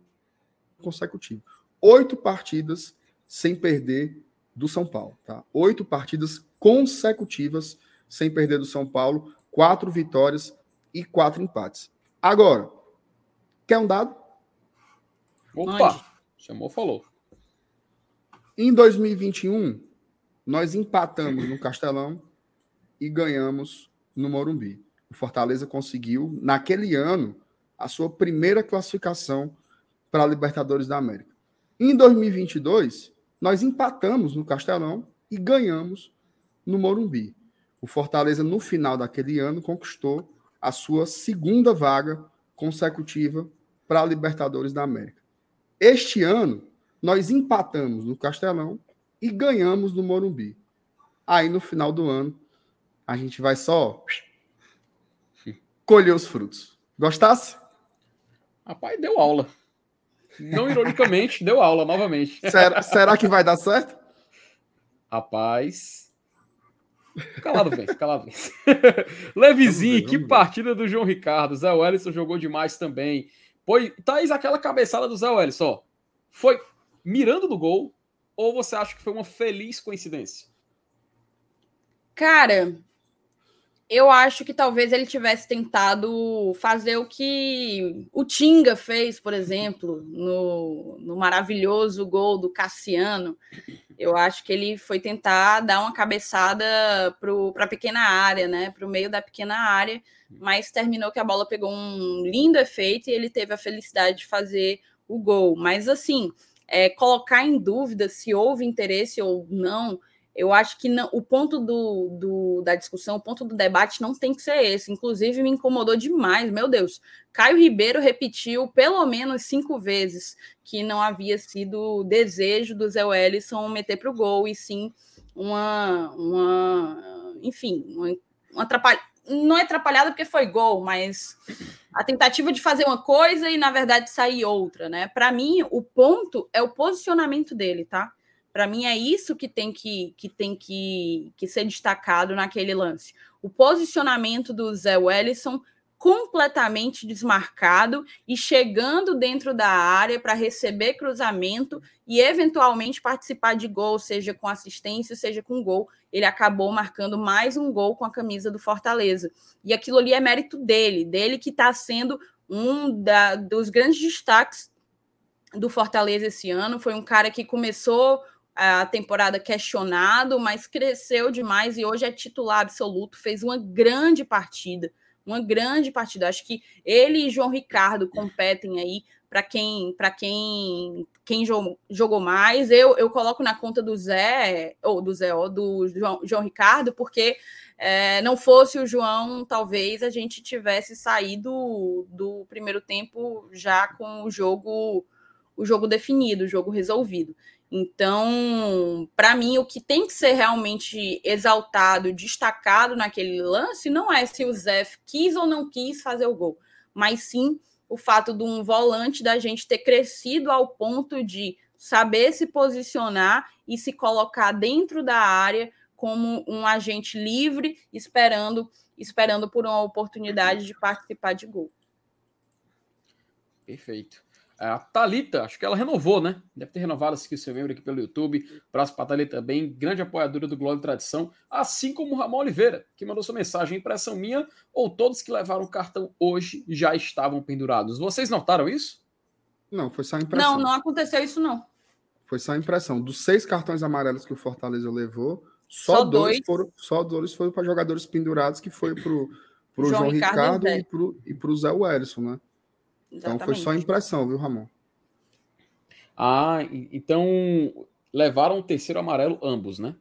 consecutivo. Oito partidas sem perder do São Paulo, tá? Oito partidas consecutivas sem perder do São Paulo, quatro vitórias e quatro empates. Agora, quer um dado? Opa! Chamou, falou. Em 2021, nós empatamos no Castelão e ganhamos no Morumbi o Fortaleza conseguiu, naquele ano, a sua primeira classificação para a Libertadores da América. Em 2022, nós empatamos no Castelão e ganhamos no Morumbi. O Fortaleza, no final daquele ano, conquistou a sua segunda vaga consecutiva para a Libertadores da América. Este ano, nós empatamos no Castelão e ganhamos no Morumbi. Aí, no final do ano, a gente vai só colher os frutos. Gostasse? Rapaz, deu aula. Não ironicamente, deu aula novamente. Será, será que vai dar certo? Rapaz. Calado vence, calado vence. Levizinho, que partida do João Ricardo. Zé Wellison jogou demais também. Foi, Thaís, aquela cabeçada do Zé Wellison, foi mirando no gol ou você acha que foi uma feliz coincidência? Cara, eu acho que talvez ele tivesse tentado fazer o que o Tinga fez, por exemplo, no, no maravilhoso gol do Cassiano. Eu acho que ele foi tentar dar uma cabeçada para a pequena área, né? Para o meio da pequena área, mas terminou que a bola pegou um lindo efeito e ele teve a felicidade de fazer o gol. Mas assim, é, colocar em dúvida se houve interesse ou não eu acho que não, o ponto do, do, da discussão, o ponto do debate não tem que ser esse. Inclusive, me incomodou demais. Meu Deus, Caio Ribeiro repetiu pelo menos cinco vezes que não havia sido desejo do Zé Wellison meter para o gol, e sim uma, uma enfim, uma, uma atrapalhada. Não é atrapalhada porque foi gol, mas a tentativa de fazer uma coisa e, na verdade, sair outra, né? Para mim, o ponto é o posicionamento dele, tá? Para mim é isso que tem que, que tem que, que ser destacado naquele lance. O posicionamento do Zé Wellison completamente desmarcado e chegando dentro da área para receber cruzamento e eventualmente participar de gol, seja com assistência, seja com gol. Ele acabou marcando mais um gol com a camisa do Fortaleza. E aquilo ali é mérito dele, dele que está sendo um da, dos grandes destaques do Fortaleza esse ano. Foi um cara que começou a temporada questionado, mas cresceu demais e hoje é titular absoluto, fez uma grande partida uma grande partida. Acho que ele e João Ricardo competem aí para quem para quem quem jogou mais. Eu, eu coloco na conta do Zé, ou do Zé, ou do João, João Ricardo, porque é, não fosse o João, talvez a gente tivesse saído do primeiro tempo já com o jogo o jogo definido, o jogo resolvido. Então, para mim, o que tem que ser realmente exaltado, destacado naquele lance, não é se o Zé quis ou não quis fazer o gol, mas sim o fato de um volante da gente ter crescido ao ponto de saber se posicionar e se colocar dentro da área como um agente livre, esperando esperando por uma oportunidade de participar de gol. Perfeito. A Talita, acho que ela renovou, né? Deve ter renovado aqui seu membro aqui pelo YouTube. Prazo para a Thalita também, grande apoiadora do Glória e Tradição, assim como o Ramon Oliveira, que mandou sua mensagem, impressão minha, ou todos que levaram o cartão hoje já estavam pendurados. Vocês notaram isso? Não, foi só impressão. Não, não aconteceu isso não. Foi só impressão. Dos seis cartões amarelos que o Fortaleza levou, só, só dois, dois, foram, só dois foram para jogadores pendurados, que foi para o João, João, Ricardo, Ricardo e para o Zé Wellison, né? Exatamente. Então foi só impressão, viu, Ramon? Ah, então levaram o terceiro amarelo ambos, né?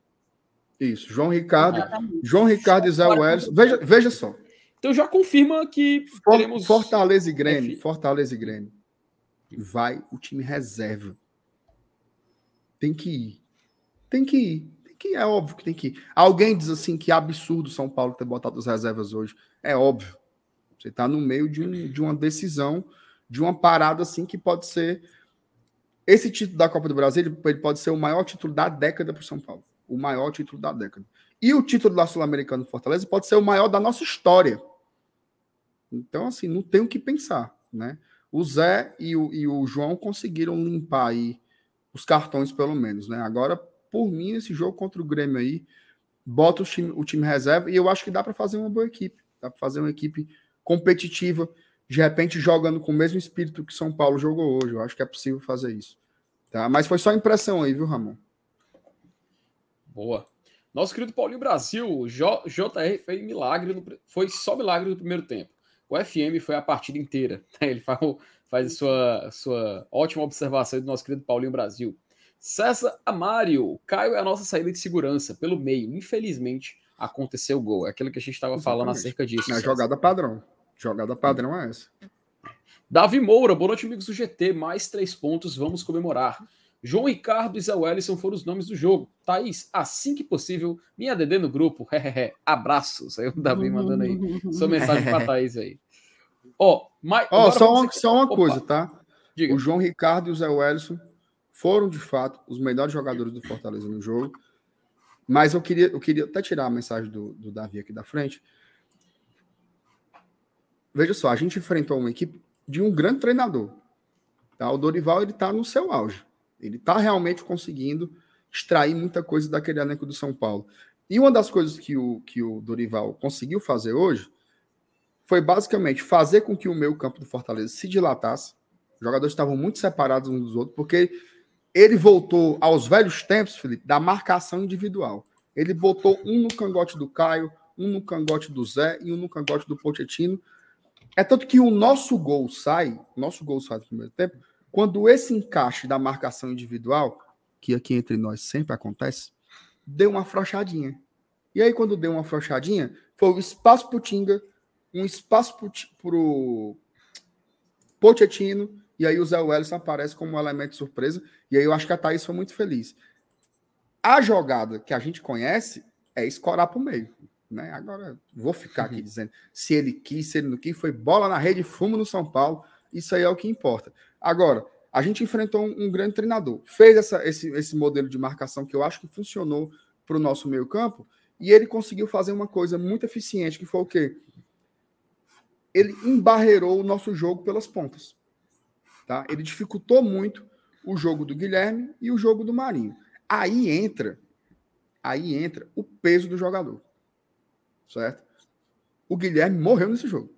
Isso, João Ricardo, Exatamente. João Ricardo e Zé Welles. Veja, veja só. Então já confirma que For, teremos... Fortaleza e Grêmio, Fortaleza e Grêmio. Vai o time reserva. Tem que ir. Tem que ir. Tem que ir, é óbvio que tem que ir. Alguém diz assim que absurdo São Paulo ter botado as reservas hoje. É óbvio. Você está no meio de, um, de uma decisão, de uma parada assim que pode ser. Esse título da Copa do Brasil ele pode ser o maior título da década para o São Paulo. O maior título da década. E o título da Sul-Americana Fortaleza pode ser o maior da nossa história. Então, assim, não tem o que pensar, né? O Zé e o, e o João conseguiram limpar aí os cartões, pelo menos, né? Agora, por mim, esse jogo contra o Grêmio aí, bota o time, o time reserva e eu acho que dá para fazer uma boa equipe. Dá para fazer uma equipe competitiva, de repente jogando com o mesmo espírito que São Paulo jogou hoje. Eu acho que é possível fazer isso. Tá? Mas foi só impressão aí, viu, Ramon? Boa. Nosso querido Paulinho Brasil, J JR fez milagre, no, foi só milagre no primeiro tempo. O FM foi a partida inteira. Ele faz, faz sua, sua ótima observação do nosso querido Paulinho Brasil. César Amário, Caio é a nossa saída de segurança pelo meio. Infelizmente, aconteceu o gol. É aquilo que a gente estava falando acerca disso. É a jogada padrão. Jogada padrão é essa. Davi Moura, boa noite, amigos do GT. Mais três pontos, vamos comemorar. João Ricardo e Zé Wellison foram os nomes do jogo. Thaís, assim que possível, minha DD no grupo. Abraços. Aí o Davi mandando aí sua mensagem para Thaís aí. Ó, oh, mas. Oh, só, uma, só uma coisa, tá? Diga. O João Ricardo e o Zé Wellison foram, de fato, os melhores jogadores do Fortaleza no jogo. Mas eu queria, eu queria até tirar a mensagem do, do Davi aqui da frente. Veja só, a gente enfrentou uma equipe de um grande treinador. Tá? O Dorival ele está no seu auge. Ele está realmente conseguindo extrair muita coisa daquele elenco do São Paulo. E uma das coisas que o, que o Dorival conseguiu fazer hoje foi basicamente fazer com que o meio campo do Fortaleza se dilatasse. Os jogadores estavam muito separados uns dos outros, porque ele voltou aos velhos tempos, Felipe, da marcação individual. Ele botou um no cangote do Caio, um no cangote do Zé e um no cangote do Pochettino é tanto que o nosso gol sai, nosso gol sai no primeiro tempo, quando esse encaixe da marcação individual, que aqui entre nós sempre acontece, deu uma afrouxadinha. E aí, quando deu uma afrouxadinha, foi o espaço pro Tinga, um espaço pro, pro Pochettino, e aí o Zé Wellison aparece como um elemento de surpresa, e aí eu acho que a Thaís foi muito feliz. A jogada que a gente conhece é escorar pro meio. Né? Agora, vou ficar aqui uhum. dizendo se ele quis, se ele não quis, foi bola na rede, fumo no São Paulo. Isso aí é o que importa. Agora, a gente enfrentou um, um grande treinador. Fez essa, esse, esse modelo de marcação que eu acho que funcionou para o nosso meio campo, e ele conseguiu fazer uma coisa muito eficiente, que foi o quê? Ele embarreirou o nosso jogo pelas pontas. Tá? Ele dificultou muito o jogo do Guilherme e o jogo do Marinho. Aí entra, aí entra o peso do jogador. Certo? O Guilherme morreu nesse jogo.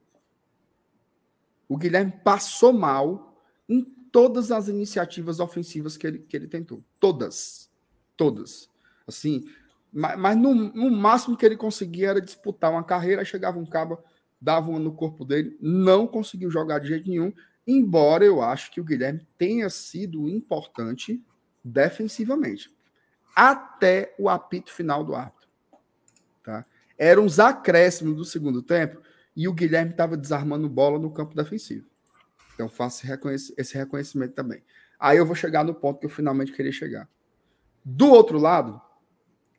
O Guilherme passou mal em todas as iniciativas ofensivas que ele, que ele tentou. Todas. Todas. Assim, mas, mas no, no, máximo que ele conseguia era disputar uma carreira, chegava um cabo, dava uma no corpo dele, não conseguiu jogar de jeito nenhum, embora eu acho que o Guilherme tenha sido importante defensivamente. Até o apito final do árbitro. Tá? Eram os acréscimos do segundo tempo e o Guilherme estava desarmando bola no campo defensivo. Então faço esse reconhecimento também. Aí eu vou chegar no ponto que eu finalmente queria chegar. Do outro lado,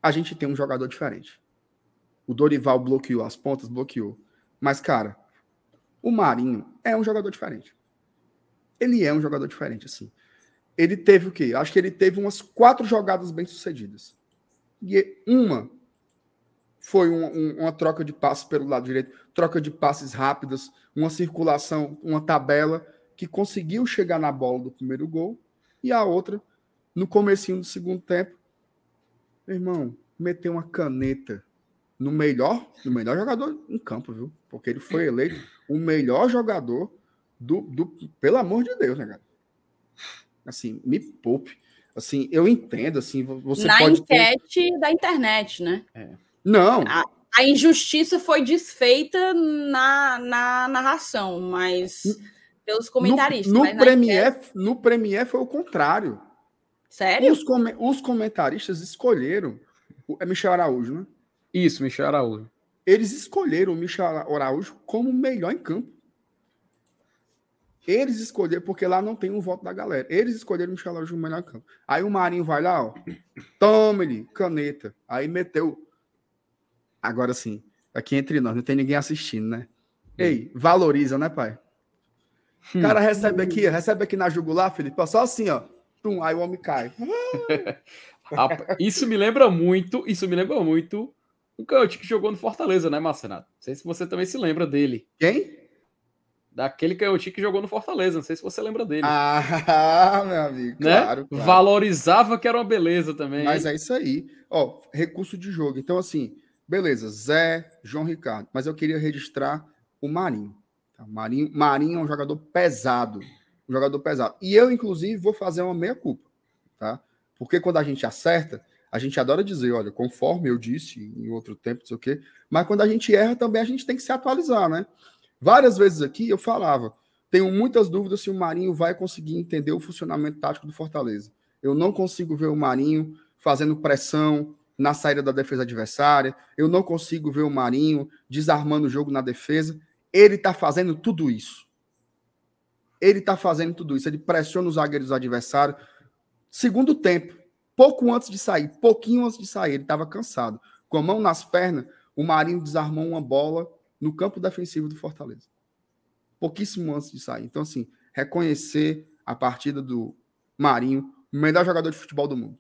a gente tem um jogador diferente. O Dorival bloqueou as pontas, bloqueou. Mas, cara, o Marinho é um jogador diferente. Ele é um jogador diferente, assim. Ele teve o quê? Acho que ele teve umas quatro jogadas bem sucedidas. E uma foi um, um, uma troca de passes pelo lado direito, troca de passes rápidas, uma circulação, uma tabela que conseguiu chegar na bola do primeiro gol, e a outra, no comecinho do segundo tempo, meu irmão, meteu uma caneta no melhor, no melhor jogador em campo, viu? Porque ele foi eleito o melhor jogador do, do pelo amor de Deus, né, cara? Assim, me poupe. Assim, eu entendo, assim, você Na pode enquete ter... da internet, né? É. Não. A, a, injustiça foi desfeita na, na narração, mas pelos comentaristas. No, no Premier, no Premier foi o contrário. Sério? Os, com, os comentaristas escolheram. É Michel Araújo, né? Isso, Michel Araújo. Eles escolheram o Michel Araújo como o melhor em campo. Eles escolheram, porque lá não tem um voto da galera. Eles escolheram o Michel Araújo como melhor em campo. Aí o Marinho vai lá, ó. Toma-lhe, caneta. Aí meteu. Agora sim, aqui entre nós, não tem ninguém assistindo, né? Ei, valoriza, né, pai? O hum. cara recebe aqui, recebe aqui na jugular, Felipe, só assim, ó. Tum, aí o homem cai. isso me lembra muito, isso me lembra muito um coach que jogou no Fortaleza, né, Marcenato? Não sei se você também se lembra dele. Quem? Daquele canhotinho que jogou no Fortaleza, não sei se você lembra dele. Ah, meu amigo, né? claro, claro. Valorizava que era uma beleza também. Mas é isso aí. Ó, recurso de jogo. Então, assim, beleza, Zé, João Ricardo. Mas eu queria registrar o Marinho. Tá? Marinho, Marinho é um jogador pesado um jogador pesado. E eu, inclusive, vou fazer uma meia-culpa, tá? Porque quando a gente acerta, a gente adora dizer, olha, conforme eu disse em outro tempo, não sei o quê, mas quando a gente erra também a gente tem que se atualizar, né? Várias vezes aqui eu falava, tenho muitas dúvidas se o Marinho vai conseguir entender o funcionamento tático do Fortaleza. Eu não consigo ver o Marinho fazendo pressão na saída da defesa adversária, eu não consigo ver o Marinho desarmando o jogo na defesa. Ele está fazendo tudo isso. Ele está fazendo tudo isso. Ele pressiona os zagueiros adversários. Segundo tempo, pouco antes de sair, pouquinho antes de sair, ele estava cansado. Com a mão nas pernas, o Marinho desarmou uma bola no campo defensivo do Fortaleza. Pouquíssimo antes de sair. Então, assim, reconhecer a partida do Marinho, o melhor jogador de futebol do mundo.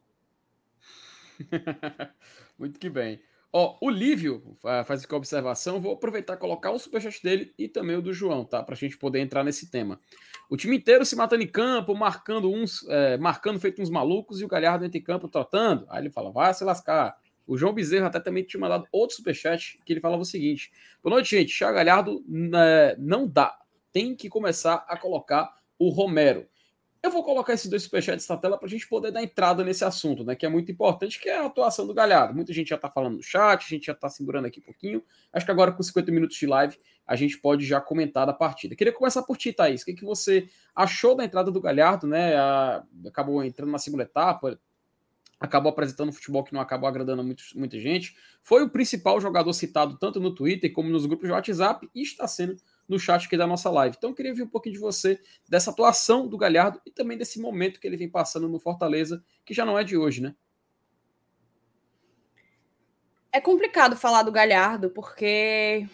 Muito que bem. Ó, o Lívio uh, faz aqui a observação. Vou aproveitar e colocar o superchat dele e também o do João, tá? Pra gente poder entrar nesse tema. O time inteiro se matando em campo, marcando uns, é, marcando feito uns malucos e o Galhardo entra em campo trotando. Aí ele fala, vai se lascar. O João Bezerro até também tinha mandado outro superchat que ele falava o seguinte: Boa noite, gente. Thiago Galhardo né, não dá. Tem que começar a colocar o Romero. Eu vou colocar esses dois superchats na tela para a gente poder dar entrada nesse assunto, né? Que é muito importante, que é a atuação do Galhardo. Muita gente já está falando no chat, a gente já está segurando aqui um pouquinho. Acho que agora, com 50 minutos de live, a gente pode já comentar da partida. Queria começar por ti, Thaís. O que, que você achou da entrada do Galhardo, né? Acabou entrando na segunda etapa, acabou apresentando um futebol que não acabou agradando muito, muita gente. Foi o principal jogador citado tanto no Twitter como nos grupos de WhatsApp e está sendo no chat aqui da nossa live. Então, eu queria ver um pouquinho de você, dessa atuação do Galhardo e também desse momento que ele vem passando no Fortaleza, que já não é de hoje, né? É complicado falar do Galhardo, porque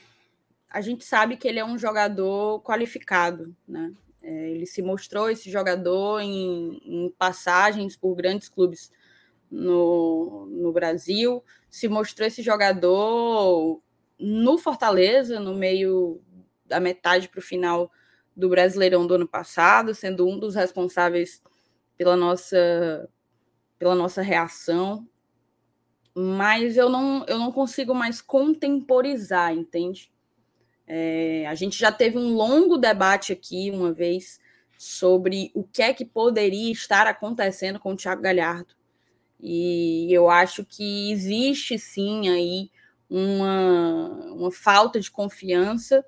a gente sabe que ele é um jogador qualificado, né? É, ele se mostrou esse jogador em, em passagens por grandes clubes no, no Brasil, se mostrou esse jogador no Fortaleza, no meio da metade para o final do Brasileirão do ano passado, sendo um dos responsáveis pela nossa pela nossa reação, mas eu não eu não consigo mais contemporizar, entende? É, a gente já teve um longo debate aqui uma vez sobre o que é que poderia estar acontecendo com o Thiago Galhardo. E eu acho que existe sim aí uma, uma falta de confiança,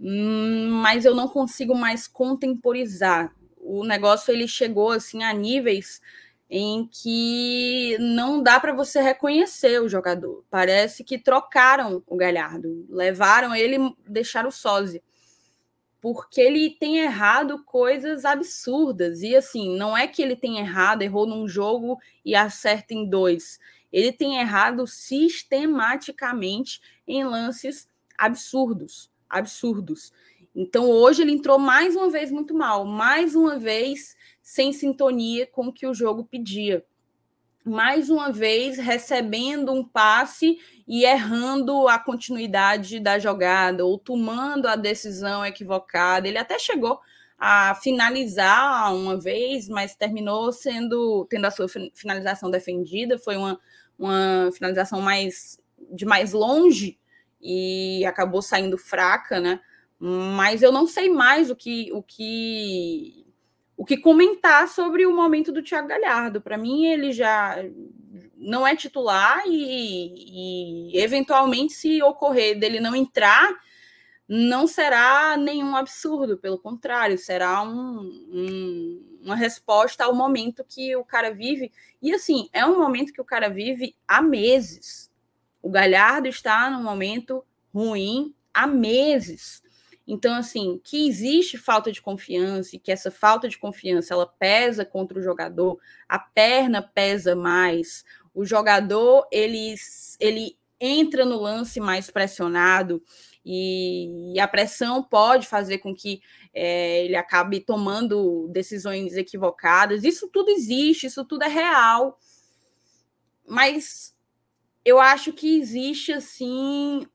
mas eu não consigo mais contemporizar. O negócio ele chegou assim a níveis em que não dá para você reconhecer o jogador. Parece que trocaram o Galhardo, levaram ele, deixaram sósia. Porque ele tem errado coisas absurdas. E assim, não é que ele tem errado, errou num jogo e acerta em dois. Ele tem errado sistematicamente em lances absurdos. Absurdos. Então hoje ele entrou mais uma vez muito mal, mais uma vez sem sintonia com o que o jogo pedia. Mais uma vez, recebendo um passe e errando a continuidade da jogada, ou tomando a decisão equivocada. Ele até chegou a finalizar uma vez, mas terminou sendo tendo a sua finalização defendida. Foi uma, uma finalização mais de mais longe e acabou saindo fraca, né? Mas eu não sei mais o que o que o que comentar sobre o momento do Thiago Galhardo. Para mim, ele já não é titular e, e, eventualmente, se ocorrer dele não entrar, não será nenhum absurdo, pelo contrário, será um, um, uma resposta ao momento que o cara vive. E assim, é um momento que o cara vive há meses. O Galhardo está num momento ruim há meses. Então, assim, que existe falta de confiança e que essa falta de confiança ela pesa contra o jogador, a perna pesa mais, o jogador ele, ele entra no lance mais pressionado e, a pressão pode fazer com que é, ele acabe tomando decisões equivocadas. Isso tudo existe, isso tudo é real, mas eu acho que existe assim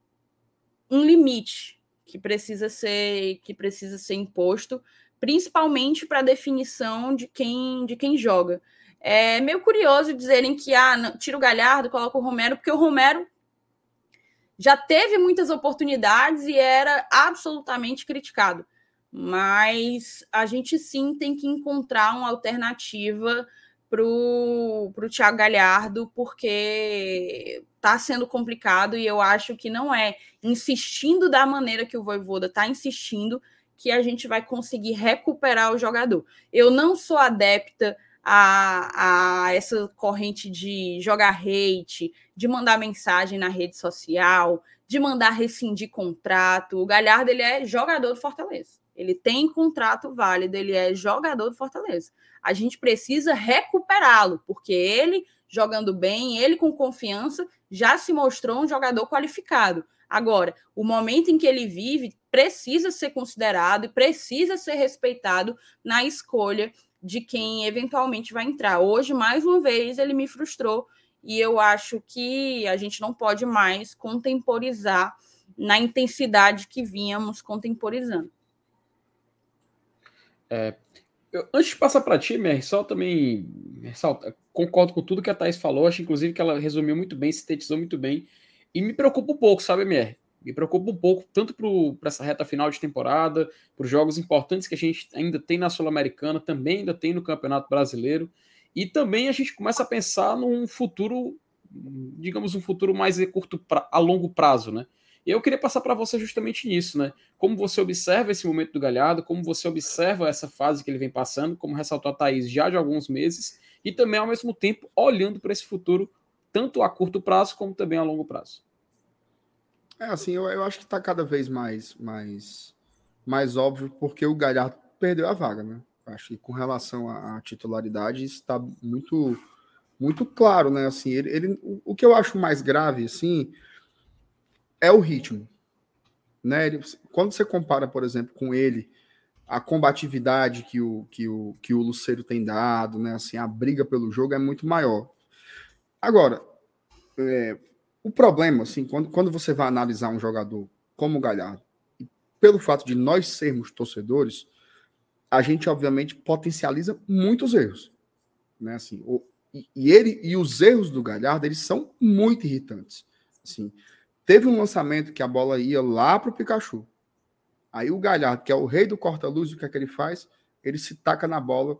um limite que precisa ser que precisa ser imposto, principalmente para a definição de quem de quem joga. É meio curioso dizerem que ah, tira o Galhardo, coloca o Romero, porque o Romero já teve muitas oportunidades e era absolutamente criticado. Mas a gente sim tem que encontrar uma alternativa para o Thiago Galhardo, porque está sendo complicado e eu acho que não é insistindo da maneira que o Voivoda está insistindo que a gente vai conseguir recuperar o jogador. Eu não sou adepta a, a essa corrente de jogar hate, de mandar mensagem na rede social, de mandar rescindir contrato. O Galhardo ele é jogador do Fortaleza. Ele tem contrato válido, ele é jogador do Fortaleza. A gente precisa recuperá-lo, porque ele, jogando bem, ele com confiança, já se mostrou um jogador qualificado. Agora, o momento em que ele vive precisa ser considerado e precisa ser respeitado na escolha de quem eventualmente vai entrar. Hoje, mais uma vez, ele me frustrou e eu acho que a gente não pode mais contemporizar na intensidade que vínhamos contemporizando. É, eu, antes de passar para ti, Mer, só também ressalta, concordo com tudo que a Thais falou, acho inclusive que ela resumiu muito bem, sintetizou muito bem, e me preocupa um pouco, sabe, Mer? Me preocupa um pouco, tanto para essa reta final de temporada, para os jogos importantes que a gente ainda tem na Sul-Americana, também ainda tem no Campeonato Brasileiro, e também a gente começa a pensar num futuro, digamos, um futuro mais curto pra, a longo prazo, né? E eu queria passar para você justamente nisso, né? Como você observa esse momento do Galhardo, como você observa essa fase que ele vem passando, como ressaltou a Thaís já de alguns meses, e também, ao mesmo tempo, olhando para esse futuro, tanto a curto prazo como também a longo prazo. É, assim, eu, eu acho que está cada vez mais, mais, mais óbvio, porque o Galhardo perdeu a vaga, né? Acho que com relação à, titularidade, está muito, muito claro, né? Assim, ele, ele, o que eu acho mais grave, assim, é o ritmo. Né? Ele, quando você compara, por exemplo, com ele a combatividade que o, que o, que o Luceiro tem dado, né? Assim, a briga pelo jogo é muito maior. Agora, é, o problema, assim, quando, quando você vai analisar um jogador como o Galhardo, pelo fato de nós sermos torcedores, a gente obviamente potencializa muitos erros, né? Assim, o, e, ele e os erros do Galhardo eles são muito irritantes. Assim, teve um lançamento que a bola ia lá para o Pikachu. Aí o Galhardo, que é o rei do corta-luz, o que é que ele faz? Ele se taca na bola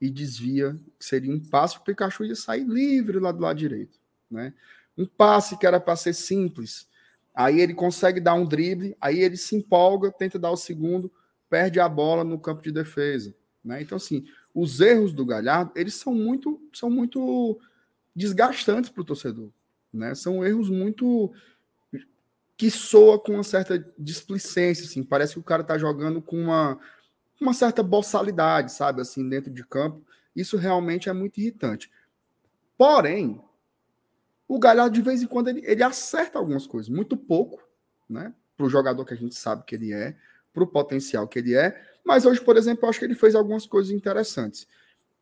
e desvia, que seria um passe, o Pikachu ia sair livre lá do lado direito, né? Um passe que era para ser simples. Aí ele consegue dar um drible, aí ele se empolga, tenta dar o segundo, perde a bola no campo de defesa, né? Então assim, os erros do Galhardo, eles são muito são muito desgastantes para o torcedor, né? São erros muito que soa com uma certa displicência, assim, parece que o cara tá jogando com uma, uma certa boçalidade, sabe, assim, dentro de campo. Isso realmente é muito irritante. Porém, o Galhardo, de vez em quando, ele, ele acerta algumas coisas, muito pouco, né, para o jogador que a gente sabe que ele é, para o potencial que ele é, mas hoje, por exemplo, eu acho que ele fez algumas coisas interessantes.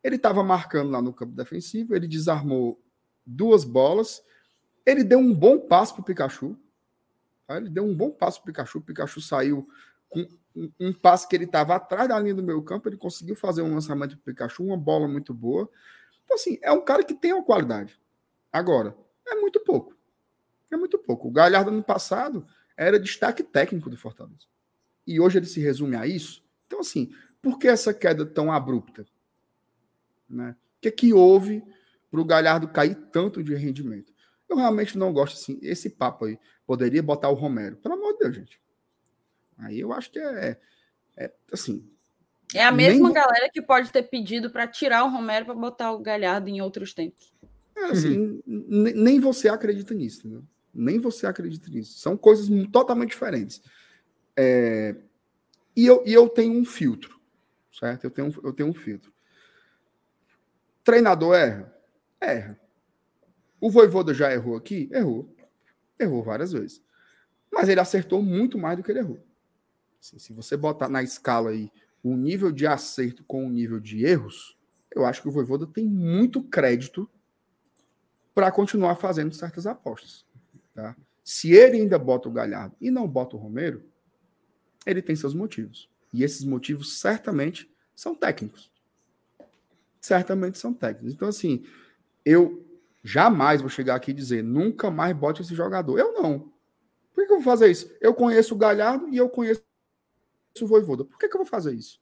Ele estava marcando lá no campo defensivo, ele desarmou duas bolas, ele deu um bom passo para o Pikachu, Ele deu um bom passo para o Pikachu. O Pikachu saiu com um, um passe que ele estava atrás da linha do meio campo. Ele conseguiu fazer um lançamento para o Pikachu, uma bola muito boa. Então, assim, é um cara que tem uma qualidade. Agora, é muito pouco. É muito pouco. O Galhardo, no passado, era destaque técnico do Fortaleza. E hoje ele se resume a isso. Então, assim, por que essa queda tão abrupta? Né? O que, é que houve para o Galhardo cair tanto de rendimento? Eu realmente não gosto assim. Esse papo aí. Poderia botar o Romero. Pelo amor de Deus, gente. Aí eu acho que é, é assim. É a mesma nem... galera que pode ter pedido para tirar o Romero para botar o Galhardo em outros tempos. É, assim, uhum. nem você acredita nisso, entendeu? Nem você acredita nisso. São coisas totalmente diferentes. É... E, eu, e eu tenho um filtro, certo? Eu tenho, eu tenho um filtro. Treinador erra? Erra. O Voivoda já errou aqui? Errou. Errou várias vezes. Mas ele acertou muito mais do que ele errou. Assim, se você botar na escala aí o nível de acerto com o nível de erros, eu acho que o Voivoda tem muito crédito para continuar fazendo certas apostas. Tá? Se ele ainda bota o Galhardo e não bota o Romero, ele tem seus motivos. E esses motivos certamente são técnicos. Certamente são técnicos. Então, assim, eu Jamais vou chegar aqui e dizer, nunca mais bote esse jogador. Eu não. Por que, eu vou fazer isso? Eu conheço o Galhardo e eu conheço o Voivoda. Por que, que eu vou fazer isso?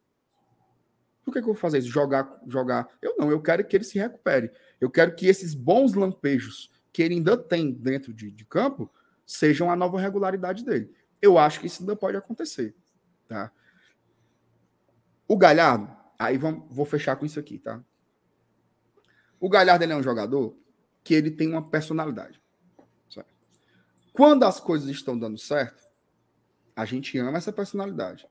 Por que, que eu vou fazer isso? Jogar, jogar. Eu não, eu quero que ele se recupere. Eu quero que esses bons lampejos que ele ainda tem dentro de, de campo sejam a nova regularidade dele. Eu acho que isso ainda pode acontecer. Tá? O Galhardo, aí vamos, vou fechar com isso aqui, tá? O Galhardo ele é um jogador que ele tem uma personalidade. Certo? Quando as coisas estão dando certo, a gente ama essa personalidade.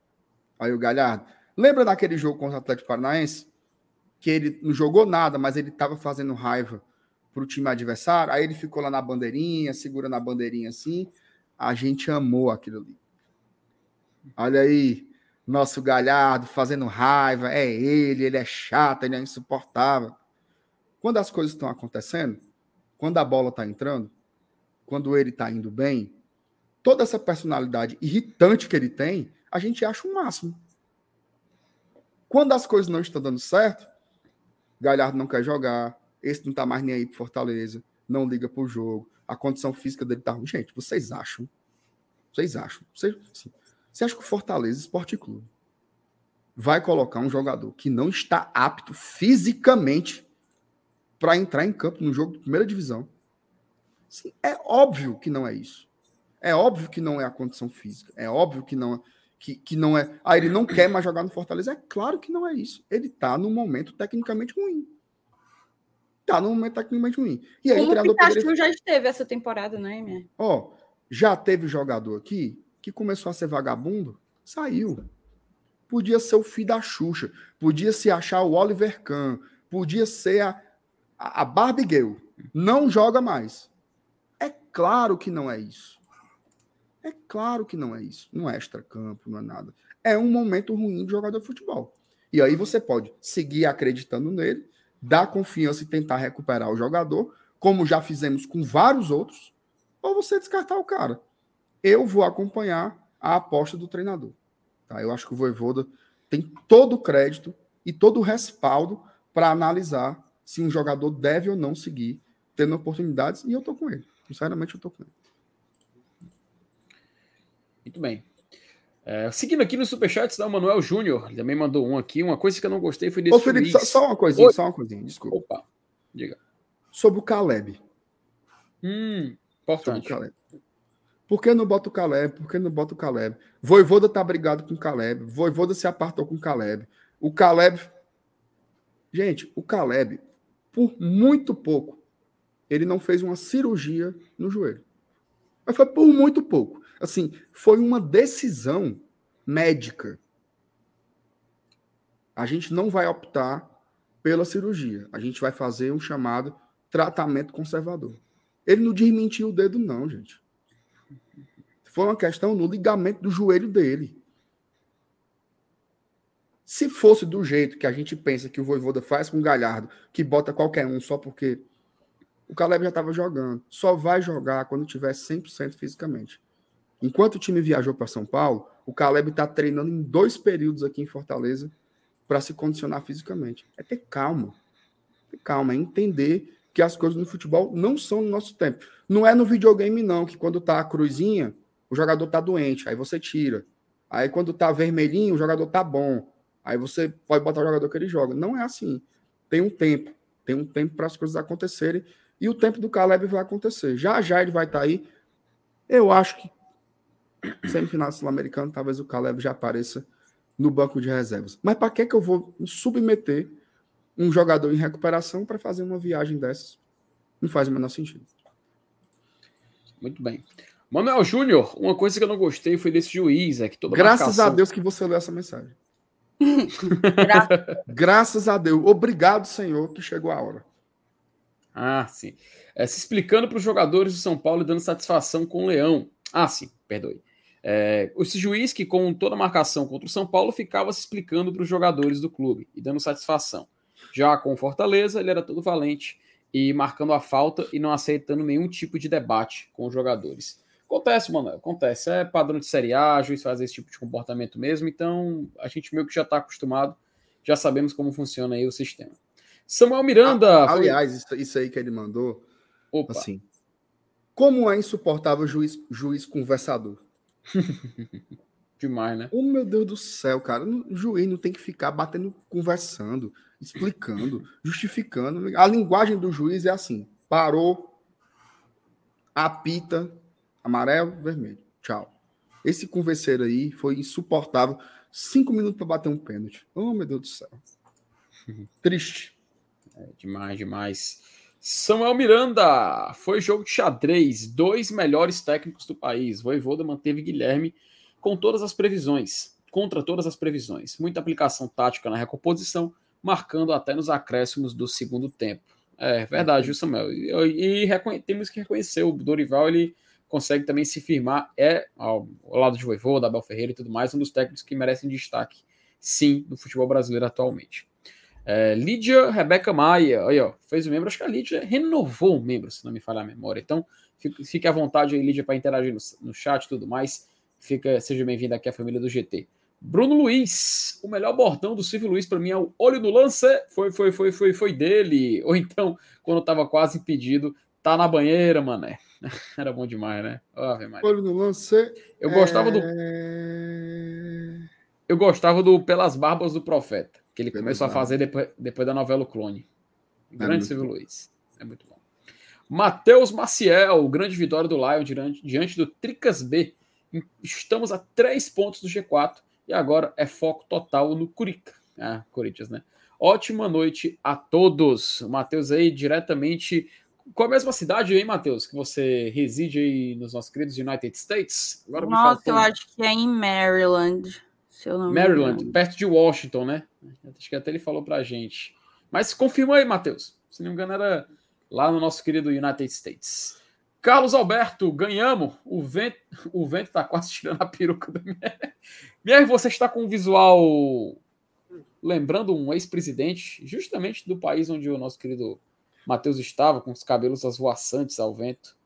Aí o Galhardo, lembra daquele jogo contra o Atlético Paranaense? Que ele não jogou nada, mas ele estava fazendo raiva para o time adversário. Aí ele ficou lá na bandeirinha, segurando a bandeirinha assim. A gente amou aquilo ali. Olha aí, nosso Galhardo fazendo raiva. É ele, ele é chato, ele é insuportável. Quando as coisas estão acontecendo, quando a bola está entrando, quando ele está indo bem, toda essa personalidade irritante que ele tem, a gente acha o máximo. Quando as coisas não estão dando certo, Galhardo não quer jogar, esse não está mais nem aí pro Fortaleza, não liga pro jogo, a condição física dele tá ruim. Gente, vocês acham? Vocês acham? Vocês, assim, você acha que o Fortaleza Esporte Clube vai colocar um jogador que não está apto fisicamente para entrar em campo no jogo de primeira divisão. Sim, é óbvio que não é isso. É óbvio que não é a condição física. É óbvio que não é. Que, que não é. Ah, ele não quer mais jogar no Fortaleza. É claro que não é isso. Ele está num momento tecnicamente ruim. Está num momento tecnicamente ruim. E aí, Como o Pikachu poderia... já esteve essa temporada, né, minha? Ó, já teve jogador aqui que começou a ser vagabundo, saiu. Podia ser o filho da Xuxa, podia se achar o Oliver Kahn, podia ser a, a Barbie Girl não joga mais. É claro que não é isso. É claro que não é isso. Não é extra-campo, não é nada. é um momento ruim de jogador de futebol. E aí você pode seguir acreditando nele, dar confiança e tentar recuperar o jogador, como já fizemos com vários outros, ou você descartar o cara. Eu vou acompanhar a aposta do treinador. Tá? Eu acho que o Voivoda tem todo o crédito e todo o respaldo para analisar se um jogador deve ou não seguir tendo oportunidades, e eu tô com ele. Sinceramente, eu tô com ele. Muito bem. É, seguindo aqui no Superchat, o Manuel Júnior ele também mandou um aqui. Uma coisa que eu não gostei foi desse. Ô, Felipe, só, só, uma coisinha, Oi. só uma coisinha, desculpa. Opa, diga. Sobre o Caleb. Hum, importante. Caleb. Por que não bota o Caleb? Por que não bota o Caleb? Voivoda tá brigado com o Caleb. Voivoda se apartou com o Caleb. O Caleb. Gente, o Caleb, por muito pouco, ele não fez uma cirurgia no joelho. Mas foi por muito pouco. Assim, foi uma decisão médica. A gente não vai optar pela cirurgia. A gente vai fazer um chamado tratamento conservador. Ele não desmentiu o dedo, não, gente. Foi uma questão no ligamento do joelho dele. Se fosse do jeito que a gente pensa que o Voivoda faz com o Galhardo, que bota qualquer um só porque o Caleb já estava jogando. Só vai jogar quando tiver 100% fisicamente. Enquanto o time viajou para São Paulo, o Caleb está treinando em dois períodos aqui em Fortaleza para se condicionar fisicamente. É ter calma. Ter calma, é entender que as coisas no futebol não são no nosso tempo. Não é no videogame, não, que quando tá a cruzinha, o jogador tá doente, aí você tira. Aí quando tá vermelhinho, o jogador tá bom. Aí você pode botar o jogador que ele joga. Não é assim. Tem um tempo. Tem um tempo para as coisas acontecerem. E o tempo do Caleb vai acontecer. Já já ele vai estar tá aí. Eu acho que semifinal sul-americano, talvez o Caleb já apareça no banco de reservas. Mas para que que eu vou submeter um jogador em recuperação para fazer uma viagem dessas? Não faz o menor sentido. Muito bem. Manuel Júnior, uma coisa que eu não gostei foi desse juiz, é que toda Graças marcação... a Deus que você leu essa mensagem. Graças a Deus. Obrigado, Senhor, que chegou a hora. Ah, sim. É, se explicando para os jogadores do São Paulo e dando satisfação com o Leão. Ah, sim, perdoe. É, esse juiz que, com toda marcação contra o São Paulo, ficava se explicando para os jogadores do clube e dando satisfação. Já com o Fortaleza, ele era todo valente e marcando a falta e não aceitando nenhum tipo de debate com os jogadores. Acontece, mano, acontece. É padrão de Série A, juiz faz esse tipo de comportamento mesmo, então a gente meio que já está acostumado, já sabemos como funciona aí o sistema. Samuel Miranda. aliás, foi... isso, isso, aí que ele mandou. Opa. Assim. Como é insuportável juiz, juiz conversador. Demais, né? Oh, meu Deus do céu, cara. O juiz não tem que ficar batendo, conversando, explicando, justificando. A linguagem do juiz é assim: parou, apita, amarelo, vermelho. Tchau. Esse converseiro aí foi insuportável. Cinco minutos para bater um pênalti. Oh, meu Deus do céu. Triste. É, demais, demais. Samuel Miranda, foi jogo de xadrez, dois melhores técnicos do país. Voivoda manteve Guilherme com todas as previsões, contra todas as previsões. Muita aplicação tática na recomposição, marcando até nos acréscimos do segundo tempo. É verdade, viu, Samuel? E, e temos que reconhecer, o Dorival ele consegue também se firmar, é ao, ao lado de Voivoda, Abel Ferreira e tudo mais, um dos técnicos que merecem destaque, sim, no futebol brasileiro atualmente. É, Lídia Rebeca Maia, aí, ó, fez o membro. Acho que a Lídia renovou o membro, se não me falhar a memória. Então, fique, fique à vontade aí, Lídia, para interagir no, no chat e tudo mais. Fica, seja bem-vindo aqui à família do GT. Bruno Luiz, o melhor bordão do Silvio Luiz para mim é o olho no lance. Foi, foi, foi, foi, foi dele. Ou então, quando estava quase impedido, tá na banheira, mané. Era bom demais, né? Ave olho no lance. Eu gostava é... do. Eu gostava do Pelas Barbas do Profeta que ele começou a fazer depois, depois da novela o Clone. É grande Silvio Luiz. É muito bom. Matheus Maciel, grande vitória do Lion diante, diante do Tricas B. Estamos a três pontos do G4 e agora é foco total no Curica. Ah, Corinthians, né? Ótima noite a todos. Matheus aí diretamente. Qual a mesma cidade aí, Matheus, que você reside aí nos nossos queridos United States? Agora Nossa, eu acho que é em Maryland. Maryland, perto de Washington, né? Acho que até ele falou pra gente. Mas confirma aí, Matheus. Se não me engano, era lá no nosso querido United States. Carlos Alberto, ganhamos. O vento, o vento tá quase tirando a peruca do Mier. Mier, você está com um visual lembrando um ex-presidente, justamente do país onde o nosso querido Matheus estava, com os cabelos asvoaçantes ao vento.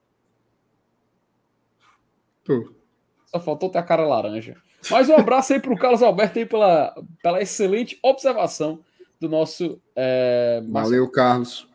Só faltou ter a cara laranja. Mas um abraço aí para o Carlos Alberto aí pela, pela excelente observação do nosso. É, Valeu, Carlos.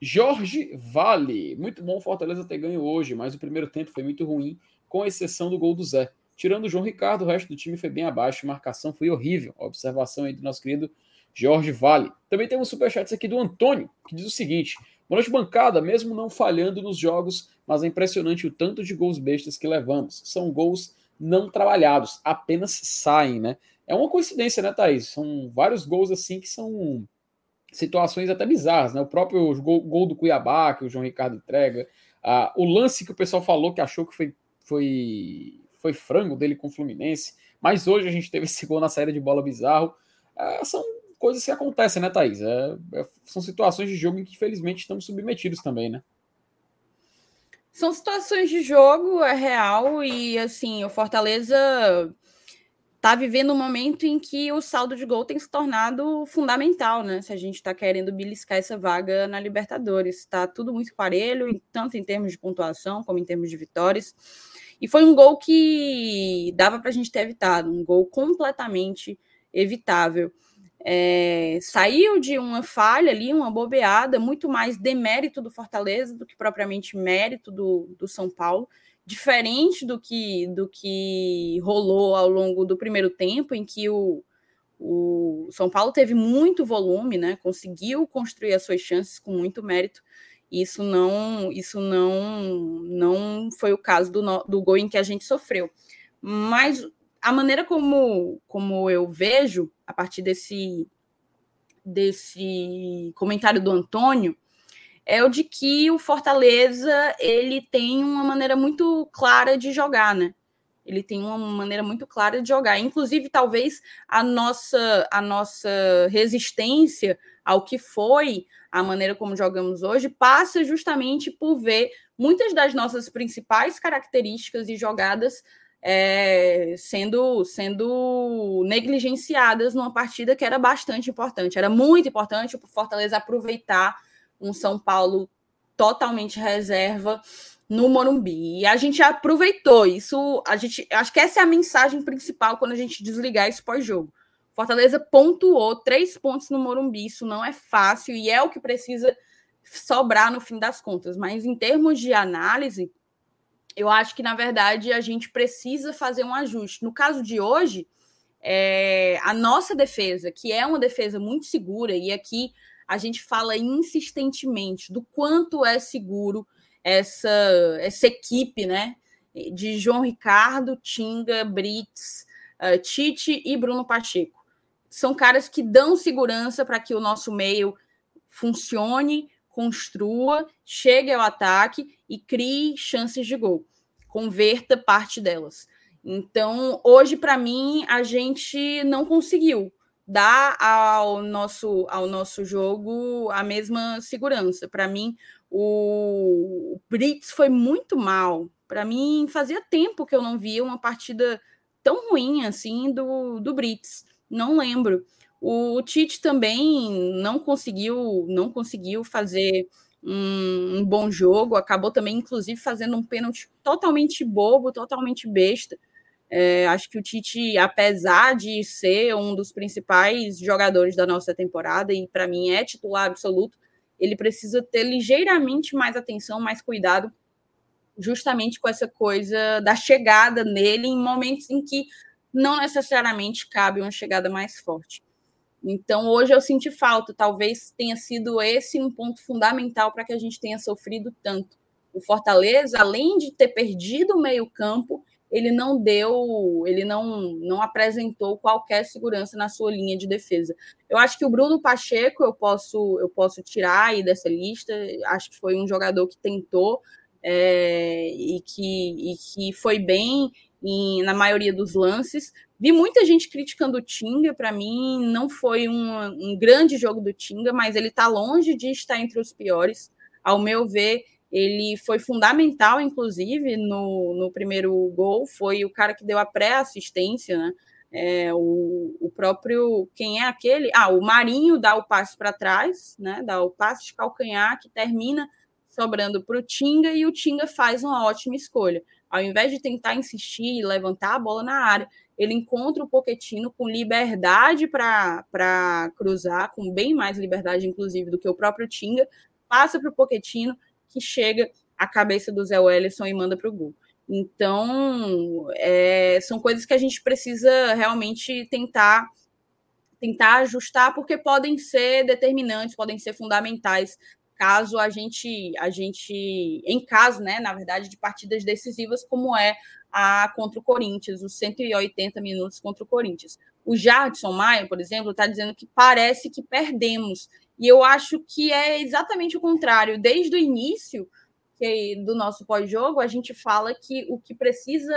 Jorge Vale. Muito bom Fortaleza ter ganho hoje, mas o primeiro tempo foi muito ruim, com exceção do gol do Zé. Tirando o João Ricardo, o resto do time foi bem abaixo, a marcação foi horrível. A observação aí do nosso querido Jorge Vale. Também temos um superchat aqui do Antônio, que diz o seguinte: Boa noite, bancada. Mesmo não falhando nos jogos, mas é impressionante o tanto de gols bestas que levamos. São gols não trabalhados, apenas saem, né? É uma coincidência, né, Thaís? São vários gols assim que são situações até bizarras, né? O próprio gol, gol do Cuiabá, que o João Ricardo entrega, ah, o lance que o pessoal falou que achou que foi, foi, foi frango dele com o Fluminense, mas hoje a gente teve esse gol na saída de bola bizarro. Ah, são coisas que acontecem, né, Thaís? É, é, são situações de jogo em que, infelizmente, estamos submetidos também, né? São situações de jogo, é real, e assim, o Fortaleza está vivendo um momento em que o saldo de gol tem se tornado fundamental, né? Se a gente está querendo beliscar essa vaga na Libertadores. Está tudo muito parelho, tanto em termos de pontuação como em termos de vitórias. E foi um gol que dava para a gente ter evitado, um gol completamente evitável. É, saiu de uma falha ali, uma bobeada, muito mais demérito do Fortaleza do que propriamente mérito do, do São Paulo diferente do que, do que rolou ao longo do primeiro tempo, em que o, o São Paulo teve muito volume, né? Conseguiu construir as suas chances com muito mérito. Isso não, isso não, não foi o caso do, do gol em que a gente sofreu. Mas a maneira como, como eu vejo, a partir desse, desse comentário do Antônio, é o de que o Fortaleza ele tem uma maneira muito clara de jogar, né? Ele tem uma maneira muito clara de jogar. Inclusive, talvez a nossa a nossa resistência ao que foi a maneira como jogamos hoje passa justamente por ver muitas das nossas principais características e jogadas é, sendo sendo negligenciadas numa partida que era bastante importante. Era muito importante o Fortaleza aproveitar um São Paulo totalmente reserva no Morumbi. E a gente aproveitou isso. A gente acho que essa é a mensagem principal quando a gente desligar esse pós-jogo. Fortaleza pontuou três pontos no Morumbi. Isso não é fácil e é o que precisa sobrar no fim das contas. Mas em termos de análise, eu acho que na verdade a gente precisa fazer um ajuste. No caso de hoje, é, a nossa defesa, que é uma defesa muito segura, e aqui a gente fala insistentemente do quanto é seguro essa, essa equipe, né? De João Ricardo, Tinga, Brits, uh, Tite e Bruno Pacheco. São caras que dão segurança para que o nosso meio funcione, construa, chegue ao ataque e crie chances de gol. Converta parte delas. Então, hoje, para mim, a gente não conseguiu dá ao nosso, ao nosso jogo a mesma segurança. Para mim, o Brits foi muito mal. Para mim, fazia tempo que eu não via uma partida tão ruim assim do, do Brits. Não lembro. O, o Tite também não conseguiu, não conseguiu fazer um, um bom jogo. Acabou também, inclusive, fazendo um pênalti totalmente bobo, totalmente besta. É, acho que o Tite, apesar de ser um dos principais jogadores da nossa temporada, e para mim é titular absoluto, ele precisa ter ligeiramente mais atenção, mais cuidado, justamente com essa coisa da chegada nele em momentos em que não necessariamente cabe uma chegada mais forte. Então, hoje eu senti falta, talvez tenha sido esse um ponto fundamental para que a gente tenha sofrido tanto. O Fortaleza, além de ter perdido o meio-campo, ele não deu, ele não, não apresentou qualquer segurança na sua linha de defesa. Eu acho que o Bruno Pacheco eu posso, eu posso tirar aí dessa lista. Acho que foi um jogador que tentou é, e, que, e que foi bem em, na maioria dos lances. Vi muita gente criticando o Tinga, para mim não foi um, um grande jogo do Tinga, mas ele está longe de estar entre os piores. Ao meu ver, Ele foi fundamental, inclusive, no, no primeiro gol, foi o cara que deu a pré-assistência, né? É, o, o, próprio. Quem é aquele? Ah, o Marinho dá o passe para trás, né? Dá o passe de calcanhar que termina sobrando para o Tinga e o Tinga faz uma ótima escolha. Ao invés de tentar insistir e levantar a bola na área, ele encontra o Poquetino com liberdade para cruzar, com bem mais liberdade, inclusive, do que o próprio Tinga, passa para o Poquetino, que chega à cabeça do Zé Wellison e manda para o gol. Então, é, são coisas que a gente precisa realmente tentar tentar ajustar, porque podem ser determinantes, podem ser fundamentais caso a gente, a gente, em caso, né, na verdade, de partidas decisivas, como é a contra o Corinthians, os 180 minutos contra o Corinthians. O Jardson Maia, por exemplo, está dizendo que parece que perdemos. E eu acho que é exatamente o contrário. Desde o início do nosso pós-jogo, a gente fala que o que precisa,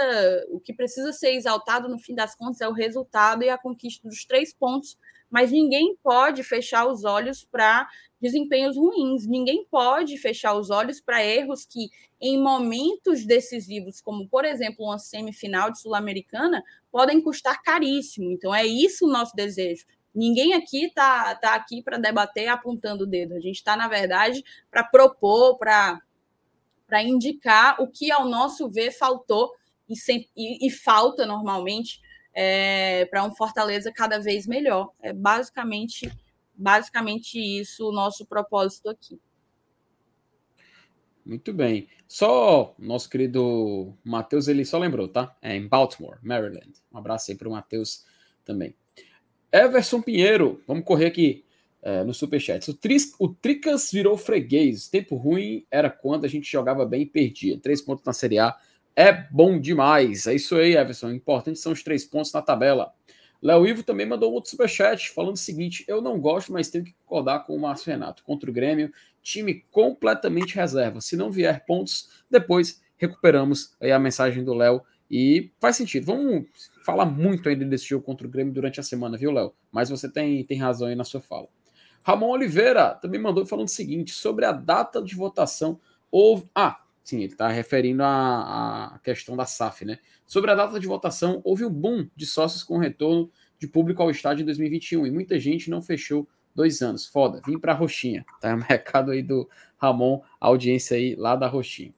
o que precisa ser exaltado no fim das contas é o resultado e a conquista dos três pontos mas ninguém pode fechar os olhos para desempenhos ruins, ninguém pode fechar os olhos para erros que, em momentos decisivos, como por exemplo uma semifinal de Sul-Americana, podem custar caríssimo. Então, é isso o nosso desejo. Ninguém aqui está tá aqui para debater apontando o dedo. A gente está, na verdade, para propor, para indicar o que, ao nosso ver, faltou e, sem, e, e falta normalmente é, para um Fortaleza cada vez melhor. É basicamente, basicamente isso o nosso propósito aqui. Muito bem. Só nosso querido Matheus, ele só lembrou, tá? É em Baltimore, Maryland. Um abraço aí para o Matheus também. Everson Pinheiro, vamos correr aqui é, no Superchat. O, Tris, o Tricas virou freguês. Tempo ruim era quando a gente jogava bem e perdia. Três pontos na Série A é bom demais. É isso aí, Everson. Importante são os três pontos na tabela. Léo Ivo também mandou outro superchat falando o seguinte: eu não gosto, mas tenho que concordar com o Márcio Renato. Contra o Grêmio, time completamente reserva. Se não vier pontos, depois recuperamos aí a mensagem do Léo. E faz sentido. Vamos falar muito ainda desse jogo contra o Grêmio durante a semana, viu, Léo? Mas você tem, tem razão aí na sua fala. Ramon Oliveira também mandou falando o seguinte: sobre a data de votação, houve. Ah, Sim, ele está referindo à, questão da SAF, né? Sobre a data de votação, houve um boom de sócios com retorno de público ao estádio em 2021 e muita gente não fechou dois anos. Foda, vim para a Roxinha. Tá um recado aí do Ramon, audiência aí lá da Roxinha.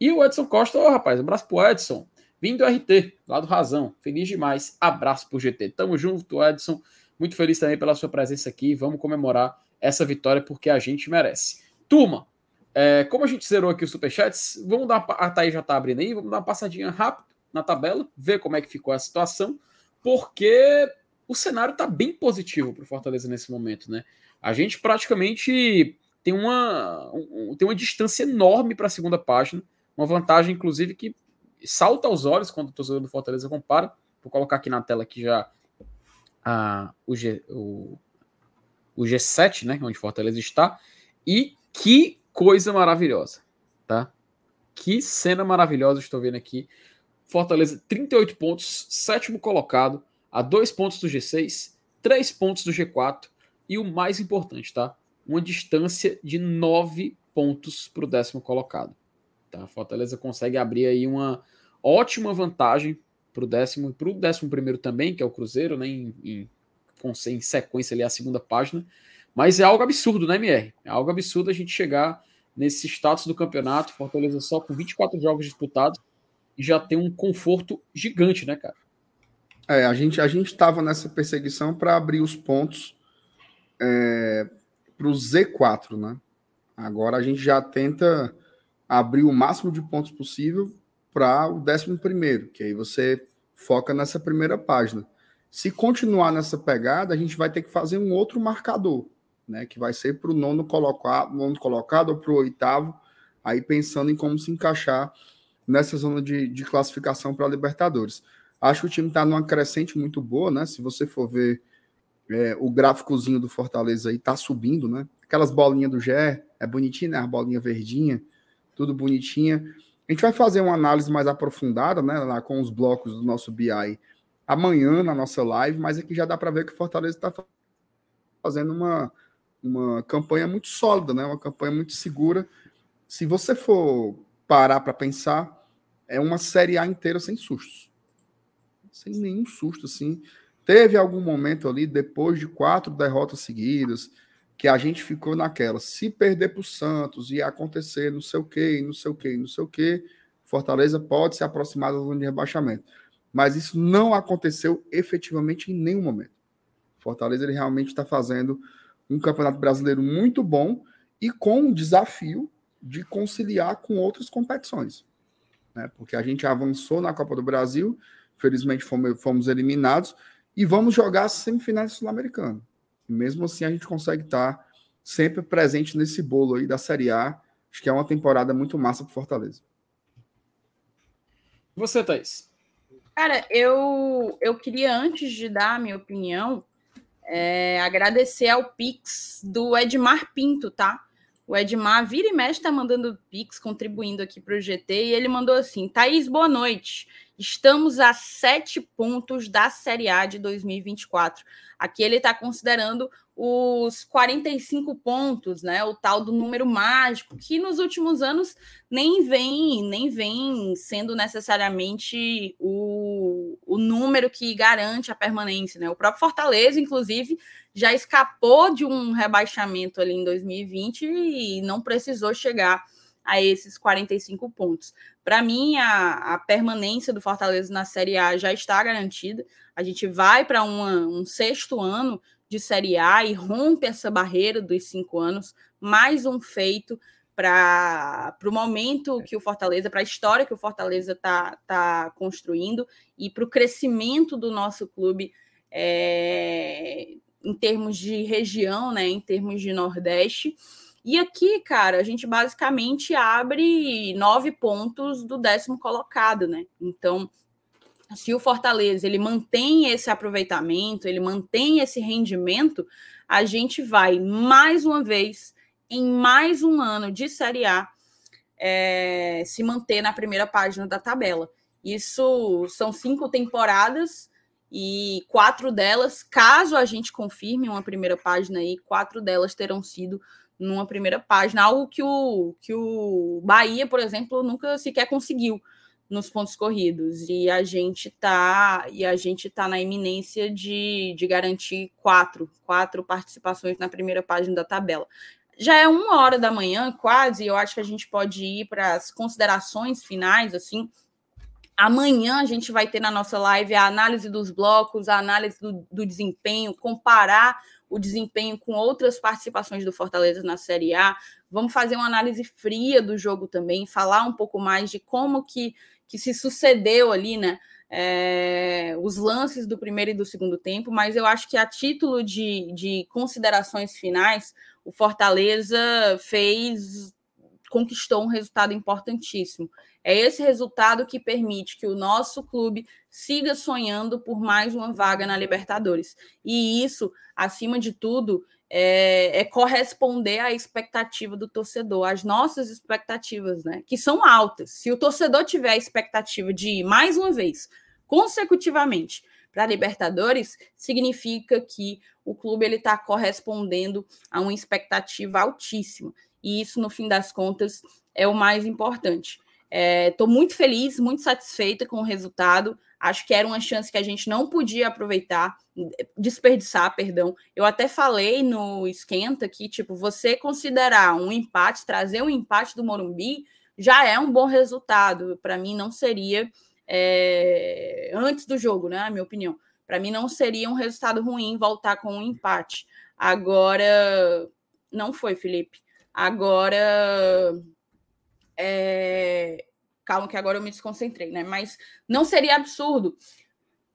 E o Edson Costa, ô oh, rapaz, abraço pro Edson. Vim do RT, lá do Razão. Feliz demais. Abraço pro GT. Tamo junto, Edson. Muito feliz também pela sua presença aqui. Vamos comemorar essa vitória porque a gente merece. Turma, é, como a gente zerou aqui os superchats, vamos dar uma, a Thaís já está abrindo aí, vamos dar uma passadinha rápida na tabela, ver como é que ficou a situação, porque o cenário está bem positivo para o Fortaleza nesse momento, né? A gente praticamente tem uma, um, tem uma distância enorme para a segunda página, uma vantagem, inclusive, que salta aos olhos quando o torcedor do Fortaleza compara. Vou colocar aqui na tela aqui já a, o, G, o, o G7, né? Onde Fortaleza está. E que coisa maravilhosa, tá? Que cena maravilhosa estou vendo aqui. Fortaleza, 38 pontos, sétimo colocado, a dois pontos do G6, três pontos do G4 e o mais importante, tá? Uma distância de nove pontos para o décimo colocado. Tá? Fortaleza consegue abrir aí uma ótima vantagem para o décimo e para o décimo primeiro também, que é o Cruzeiro, né? Em, em, em sequência ali a segunda página. Mas é algo absurdo, né, MR? É algo absurdo a gente chegar nesse status do campeonato. Fortaleza só com 24 jogos disputados e já tem um conforto gigante, né, cara? É, a gente a gente estava nessa perseguição para abrir os pontos é, para o Z4, né? Agora a gente já tenta abrir o máximo de pontos possível para o décimo primeiro, que aí você foca nessa primeira página. Se continuar nessa pegada, a gente vai ter que fazer um outro marcador né? Que vai ser para o nono colocado, nono colocado ou para o oitavo, aí pensando em como se encaixar nessa zona de, de classificação para a Libertadores. Acho que o time está numa crescente muito boa, né? Se você for ver é, o gráficozinho do Fortaleza aí, está subindo, né? Aquelas bolinhas do GE, é bonitinho, né? A bolinha verdinha, tudo bonitinha. A gente vai fazer uma análise mais aprofundada, né? Lá com os blocos do nosso BI amanhã na nossa live, mas aqui já dá para ver que o Fortaleza está fazendo uma, uma campanha muito sólida, né? Uma campanha muito segura se você for parar para pensar, é uma Série A inteira sem sustos. Sem nenhum susto, assim. Teve algum momento ali, depois de quatro derrotas seguidas, que a gente ficou naquela. Se perder para o Santos, ia acontecer não sei o quê, não sei o quê, não sei o quê. Fortaleza pode se aproximar da zona de rebaixamento. Mas isso não aconteceu efetivamente em nenhum momento. Fortaleza ele realmente está fazendo um campeonato brasileiro muito bom e com um desafio de conciliar com outras competições. Né? Porque a gente avançou na Copa do Brasil, felizmente fomos, fomos eliminados, e vamos jogar as semifinais sul-americano. Mesmo assim, a gente consegue estar sempre presente nesse bolo aí da Série A. Acho que é uma temporada muito massa para Fortaleza. Você, Thaís? Cara, eu, eu queria, antes de dar a minha opinião, é, agradecer ao Pix do Edmar Pinto, tá? O Edmar vira e mexe tá mandando Pix, contribuindo aqui para o GT, e ele mandou assim: Thaís, boa noite. Estamos a sete pontos da Série A de 2024. Aqui ele está considerando os 45 pontos, né? O tal do número mágico, que nos últimos anos nem vem, nem vem sendo necessariamente o, o número que garante a permanência, né? O próprio Fortaleza, inclusive, já escapou de um rebaixamento ali em 2020 e não precisou chegar a esses 45 pontos. Para mim, a, a, permanência do Fortaleza na Série A já está garantida. A gente vai para um sexto ano de Série A e rompe essa barreira dos cinco anos. Mais um feito para o momento que o Fortaleza, para a história que o Fortaleza está tá construindo e para o crescimento do nosso clube é, em termos de região, né, em termos de Nordeste. E aqui, cara, a gente basicamente abre nove pontos do décimo colocado, né? Então, se o Fortaleza ele mantém esse aproveitamento, ele mantém esse rendimento, a gente vai mais uma vez em mais um ano de Série A é, se manter na primeira página da tabela. Isso são cinco temporadas e quatro delas, caso a gente confirme uma primeira página aí, quatro delas terão sido numa primeira página, algo que o, que o Bahia, por exemplo, nunca sequer conseguiu nos pontos corridos. E a gente tá e a gente tá na iminência de, de garantir quatro, quatro participações na primeira página da tabela. Já é uma hora da manhã, quase, eu acho que a gente pode ir para as considerações finais, assim. Amanhã a gente vai ter na nossa live a análise dos blocos, a análise do, do desempenho, comparar o desempenho com outras participações do Fortaleza na Série A. Vamos fazer uma análise fria do jogo também, falar um pouco mais de como que, que se sucedeu ali, né? É, os lances do primeiro e do segundo tempo, mas eu acho que a título de, de considerações finais, o Fortaleza fez conquistou um resultado importantíssimo. É esse resultado que permite que o nosso clube siga sonhando por mais uma vaga na Libertadores. E isso, acima de tudo, é, é, corresponder à expectativa do torcedor, às nossas expectativas, né? Que são altas. Se o torcedor tiver a expectativa de ir mais uma vez, consecutivamente, para Libertadores, significa que o clube ele está correspondendo a uma expectativa altíssima. E isso, no fim das contas, é o mais importante. Estou é, muito feliz, muito satisfeita com o resultado. Acho que era uma chance que a gente não podia aproveitar, desperdiçar, perdão. Eu até falei no esquenta que, tipo, você considerar um empate, trazer um empate do Morumbi, já é um bom resultado. Para mim, não seria é, antes do jogo, né? Minha opinião. Para mim, não seria um resultado ruim voltar com um empate. Agora, não foi, Felipe. Agora, é... calma que agora eu me desconcentrei, né? Mas não seria absurdo.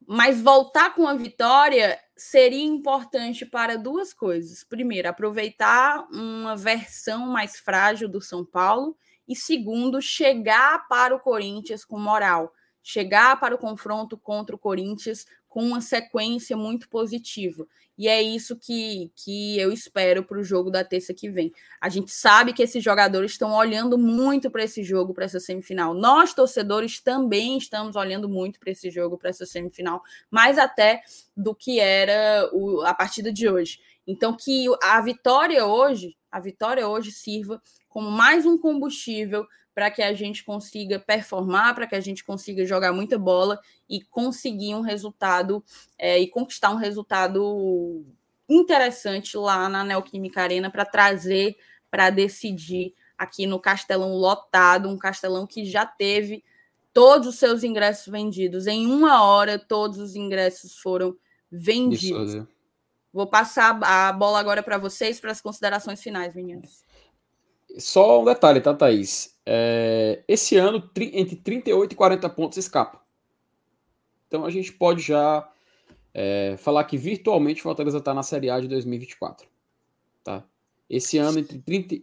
Mas voltar com a vitória seria importante para duas coisas. Primeiro, aproveitar uma versão mais frágil do São Paulo. E segundo, chegar para o Corinthians com moral. Chegar para o confronto contra o Corinthians com uma sequência muito positiva. E é isso que, que eu espero para o jogo da terça que vem. A gente sabe que esses jogadores estão olhando muito para esse jogo, para essa semifinal. Nós, torcedores, também estamos olhando muito para esse jogo, para essa semifinal, mais até do que era o, a partida de hoje. Então, que a vitória hoje, a vitória hoje sirva como mais um combustível para que a gente consiga performar, para que a gente consiga jogar muita bola e conseguir um resultado é, e conquistar um resultado interessante lá na Neoquímica Arena para trazer, para decidir aqui no Castelão lotado, um Castelão que já teve todos os seus ingressos vendidos. Em uma hora, todos os ingressos foram vendidos. Isso, Vou passar a bola agora para vocês para as considerações finais, meninos. Só um detalhe, tá, Thaís? É, esse ano, entre 38 e 40 pontos escapa. Então a gente pode já é, falar que virtualmente o Fortaleza está na Série A de 2024. Tá? Esse ano, entre 30.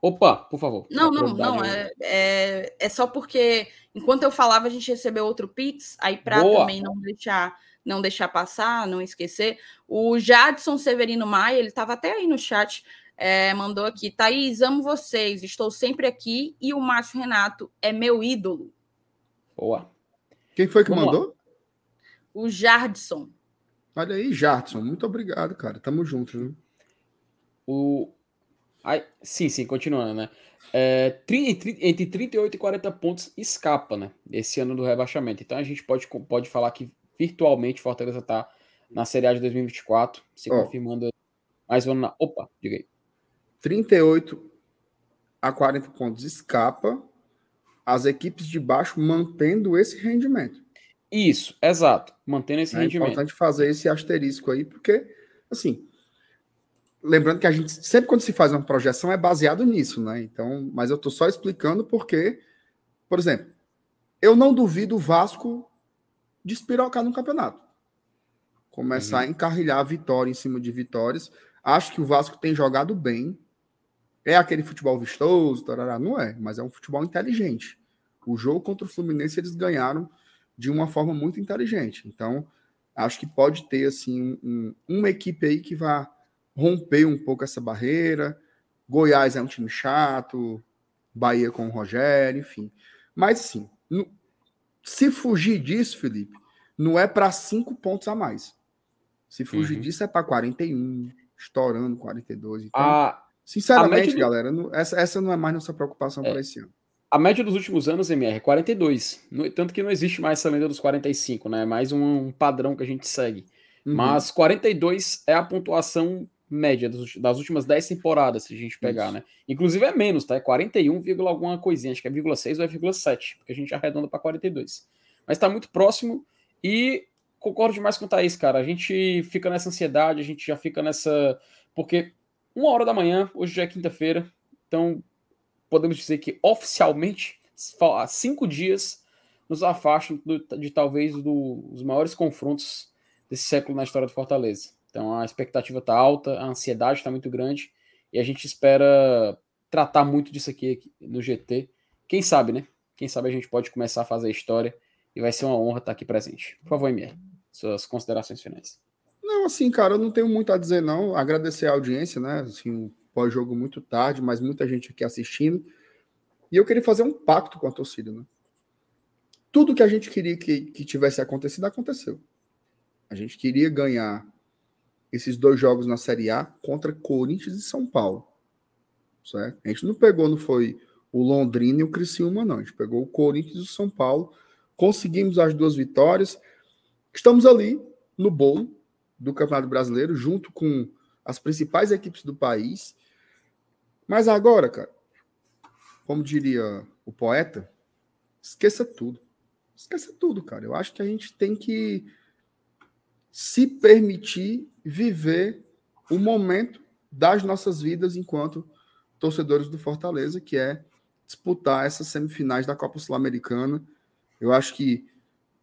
Opa, por favor. Não, não, não. É, é, é, só porque enquanto eu falava, a gente recebeu outro Pix, aí para também não deixar não deixar passar, não esquecer. O Jadson Severino Maia, ele estava até aí no chat, é, mandou aqui: Thaís, amo vocês, estou sempre aqui e o Márcio Renato é meu ídolo. Boa. Quem foi que Vamos mandou? Lá. O Jardson. Olha aí, Jardson, muito obrigado, cara. Tamo junto, viu? O... Ai, sim, sim, continuando, né? É, entre 38 e 40 pontos escapa, né? Esse ano do rebaixamento. Então a gente pode, pode falar que virtualmente Fortaleza está na Série A de 2024, se oh. confirmando mais um na. Opa, diga aí. 38 a 40 pontos escapa, as equipes de baixo mantendo esse rendimento. Isso, exato, mantendo esse é rendimento. É importante fazer esse asterisco aí, porque, assim, lembrando que a gente, sempre quando se faz uma projeção, é baseado nisso, né? Então, mas eu estou só explicando porque, por exemplo, eu não duvido o Vasco despirocar no campeonato. Começar uhum. a encarrilhar vitória em cima de vitórias. Acho que o Vasco tem jogado bem. É aquele futebol vistoso, tarará. não é, mas é um futebol inteligente. O jogo contra o Fluminense eles ganharam de uma forma muito inteligente. Então, acho que pode ter assim um, uma equipe aí que vai romper um pouco essa barreira. Goiás é um time chato, Bahia com o Rogério, enfim. Mas sim, se fugir disso, Felipe, não é para cinco pontos a mais. Se fugir uhum. disso é para 41, estourando 42. Então, a, sinceramente, galera, essa, essa não é mais nossa preocupação é, para esse ano. A média dos últimos anos, MR, é 42. No, tanto que não existe mais essa lenda dos 45, né? É mais um, um padrão que a gente segue. Uhum. Mas 42 é a pontuação média das, das últimas 10 temporadas, se a gente pegar, Isso. né? Inclusive é menos, tá? É 41, alguma coisinha, acho que é 0,6 ou é 0,7, porque a gente arredonda para 42. Mas tá muito próximo e concordo demais com o Thaís, cara. A gente fica nessa ansiedade, a gente já fica nessa. Porque uma hora da manhã, hoje já é quinta-feira, então podemos dizer que oficialmente, há cinco dias, nos afastam do, de talvez dos maiores confrontos desse século na história do Fortaleza. Então a expectativa está alta, a ansiedade está muito grande e a gente espera tratar muito disso aqui no GT. Quem sabe, né? Quem sabe a gente pode começar a fazer história e vai ser uma honra estar aqui presente. Por favor, MR, suas considerações finais. Não, assim, cara, eu não tenho muito a dizer, não. Agradecer a audiência, né? Assim, um pós-jogo muito tarde, mas muita gente aqui assistindo. E eu queria fazer um pacto com a torcida, né? Tudo que a gente queria que, que tivesse acontecido, aconteceu. A gente queria ganhar esses dois jogos na Série A contra Corinthians e São Paulo. Certo? A gente não pegou, não foi o Londrina e o Criciúma, não. A gente pegou o Corinthians e o São Paulo. Conseguimos as duas vitórias. Estamos ali no bolo do Campeonato Brasileiro, junto com as principais equipes do país. Mas agora, cara, como diria o poeta, esqueça tudo. Esqueça tudo, cara. Eu acho que a gente tem que se permitir viver o momento das nossas vidas enquanto torcedores do Fortaleza, que é disputar essas semifinais da Copa Sul-Americana. Eu acho que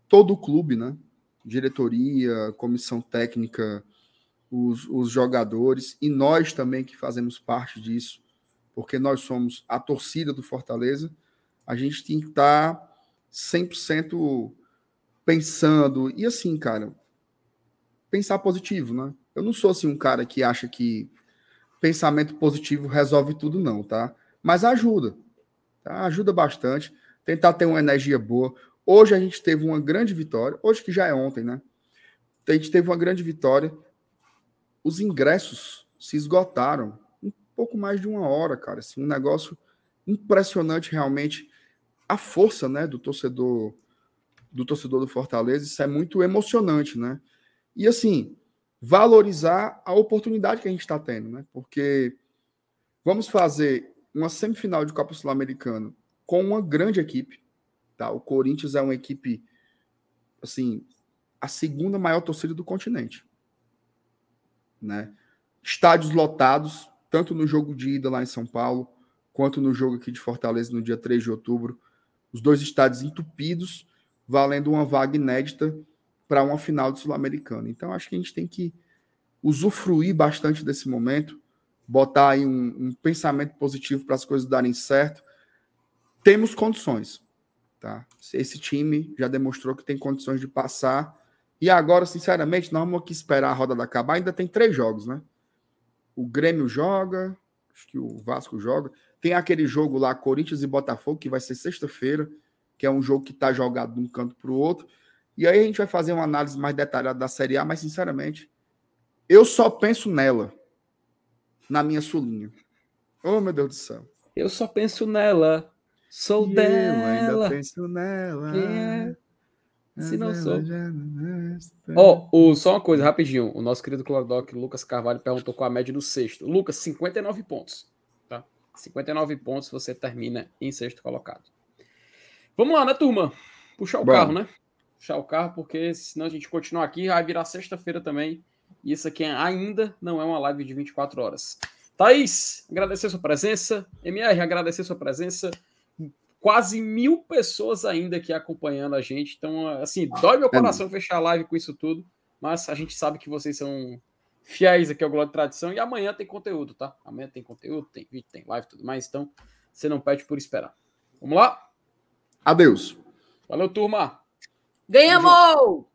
todo o clube, né? Diretoria, comissão técnica, os, os jogadores e nós também que fazemos parte disso, porque nós somos a torcida do Fortaleza, a gente tem que estar 100% pensando. E assim, cara, pensar positivo, né? Eu não sou assim um cara que acha que pensamento positivo resolve tudo, não, tá? Mas ajuda, tá? Ajuda bastante. Tentar ter uma energia boa. Hoje a gente teve uma grande vitória, hoje que já é ontem, né? A gente teve uma grande vitória. os ingressos se esgotaram um pouco mais de uma hora, cara. Assim, um negócio impressionante realmente a força, né, do torcedor do torcedor do Fortaleza. Isso é muito emocionante, né? E assim, valorizar a oportunidade que a gente está tendo, né? Porque vamos fazer uma semifinal de Copa Sul-Americana com uma grande equipe, tá? O Corinthians é uma equipe assim, a segunda maior torcida do continente, né? Estádios lotados, tanto no jogo de ida lá em São Paulo, quanto no jogo aqui de Fortaleza no dia 3 de outubro. Os dois estádios entupidos, valendo uma vaga inédita para uma final do Sul-Americano. Então, acho que a gente tem que usufruir bastante desse momento, botar aí um, um pensamento positivo para as coisas darem certo. Temos condições, tá? Esse time já demonstrou que tem condições de passar. E agora, sinceramente, nós vamos aqui esperar a roda acabar. Ainda tem três jogos, né? O Grêmio joga, acho que o Vasco joga. Tem aquele jogo lá, Corinthians e Botafogo, que vai ser sexta-feira, que é um jogo que está jogado de um canto para o outro. E aí a gente vai fazer uma análise mais detalhada da Série A, mas sinceramente, eu só penso nela, na minha sulinha. Oh, meu Deus do céu. Eu só penso nela, sou e dela. Eu ainda penso nela. Quem é? Se não sou. Ó, oh, só uma coisa, rapidinho. O nosso querido Clorodoc, Lucas Carvalho, perguntou qual a média do sexto. Lucas, 59 pontos. Tá? 59 pontos você termina em sexto colocado. Vamos lá, né, turma? Puxar o Bom. carro, né? puxar o carro, porque senão a gente continuar aqui, vai virar sexta-feira também. E isso aqui ainda não é uma live de 24 horas. Thaís, agradecer sua presença. MR, agradecer sua presença. Quase mil pessoas ainda aqui acompanhando a gente. Então, assim, dói meu coração fechar a live com isso tudo. Mas a gente sabe que vocês são fiéis aqui ao Globo de Tradição. E amanhã tem conteúdo, tá? Amanhã tem conteúdo, tem vídeo, tem live tudo mais. Então, você não pede por esperar. Vamos lá? Adeus. Valeu, turma. Ganhamos!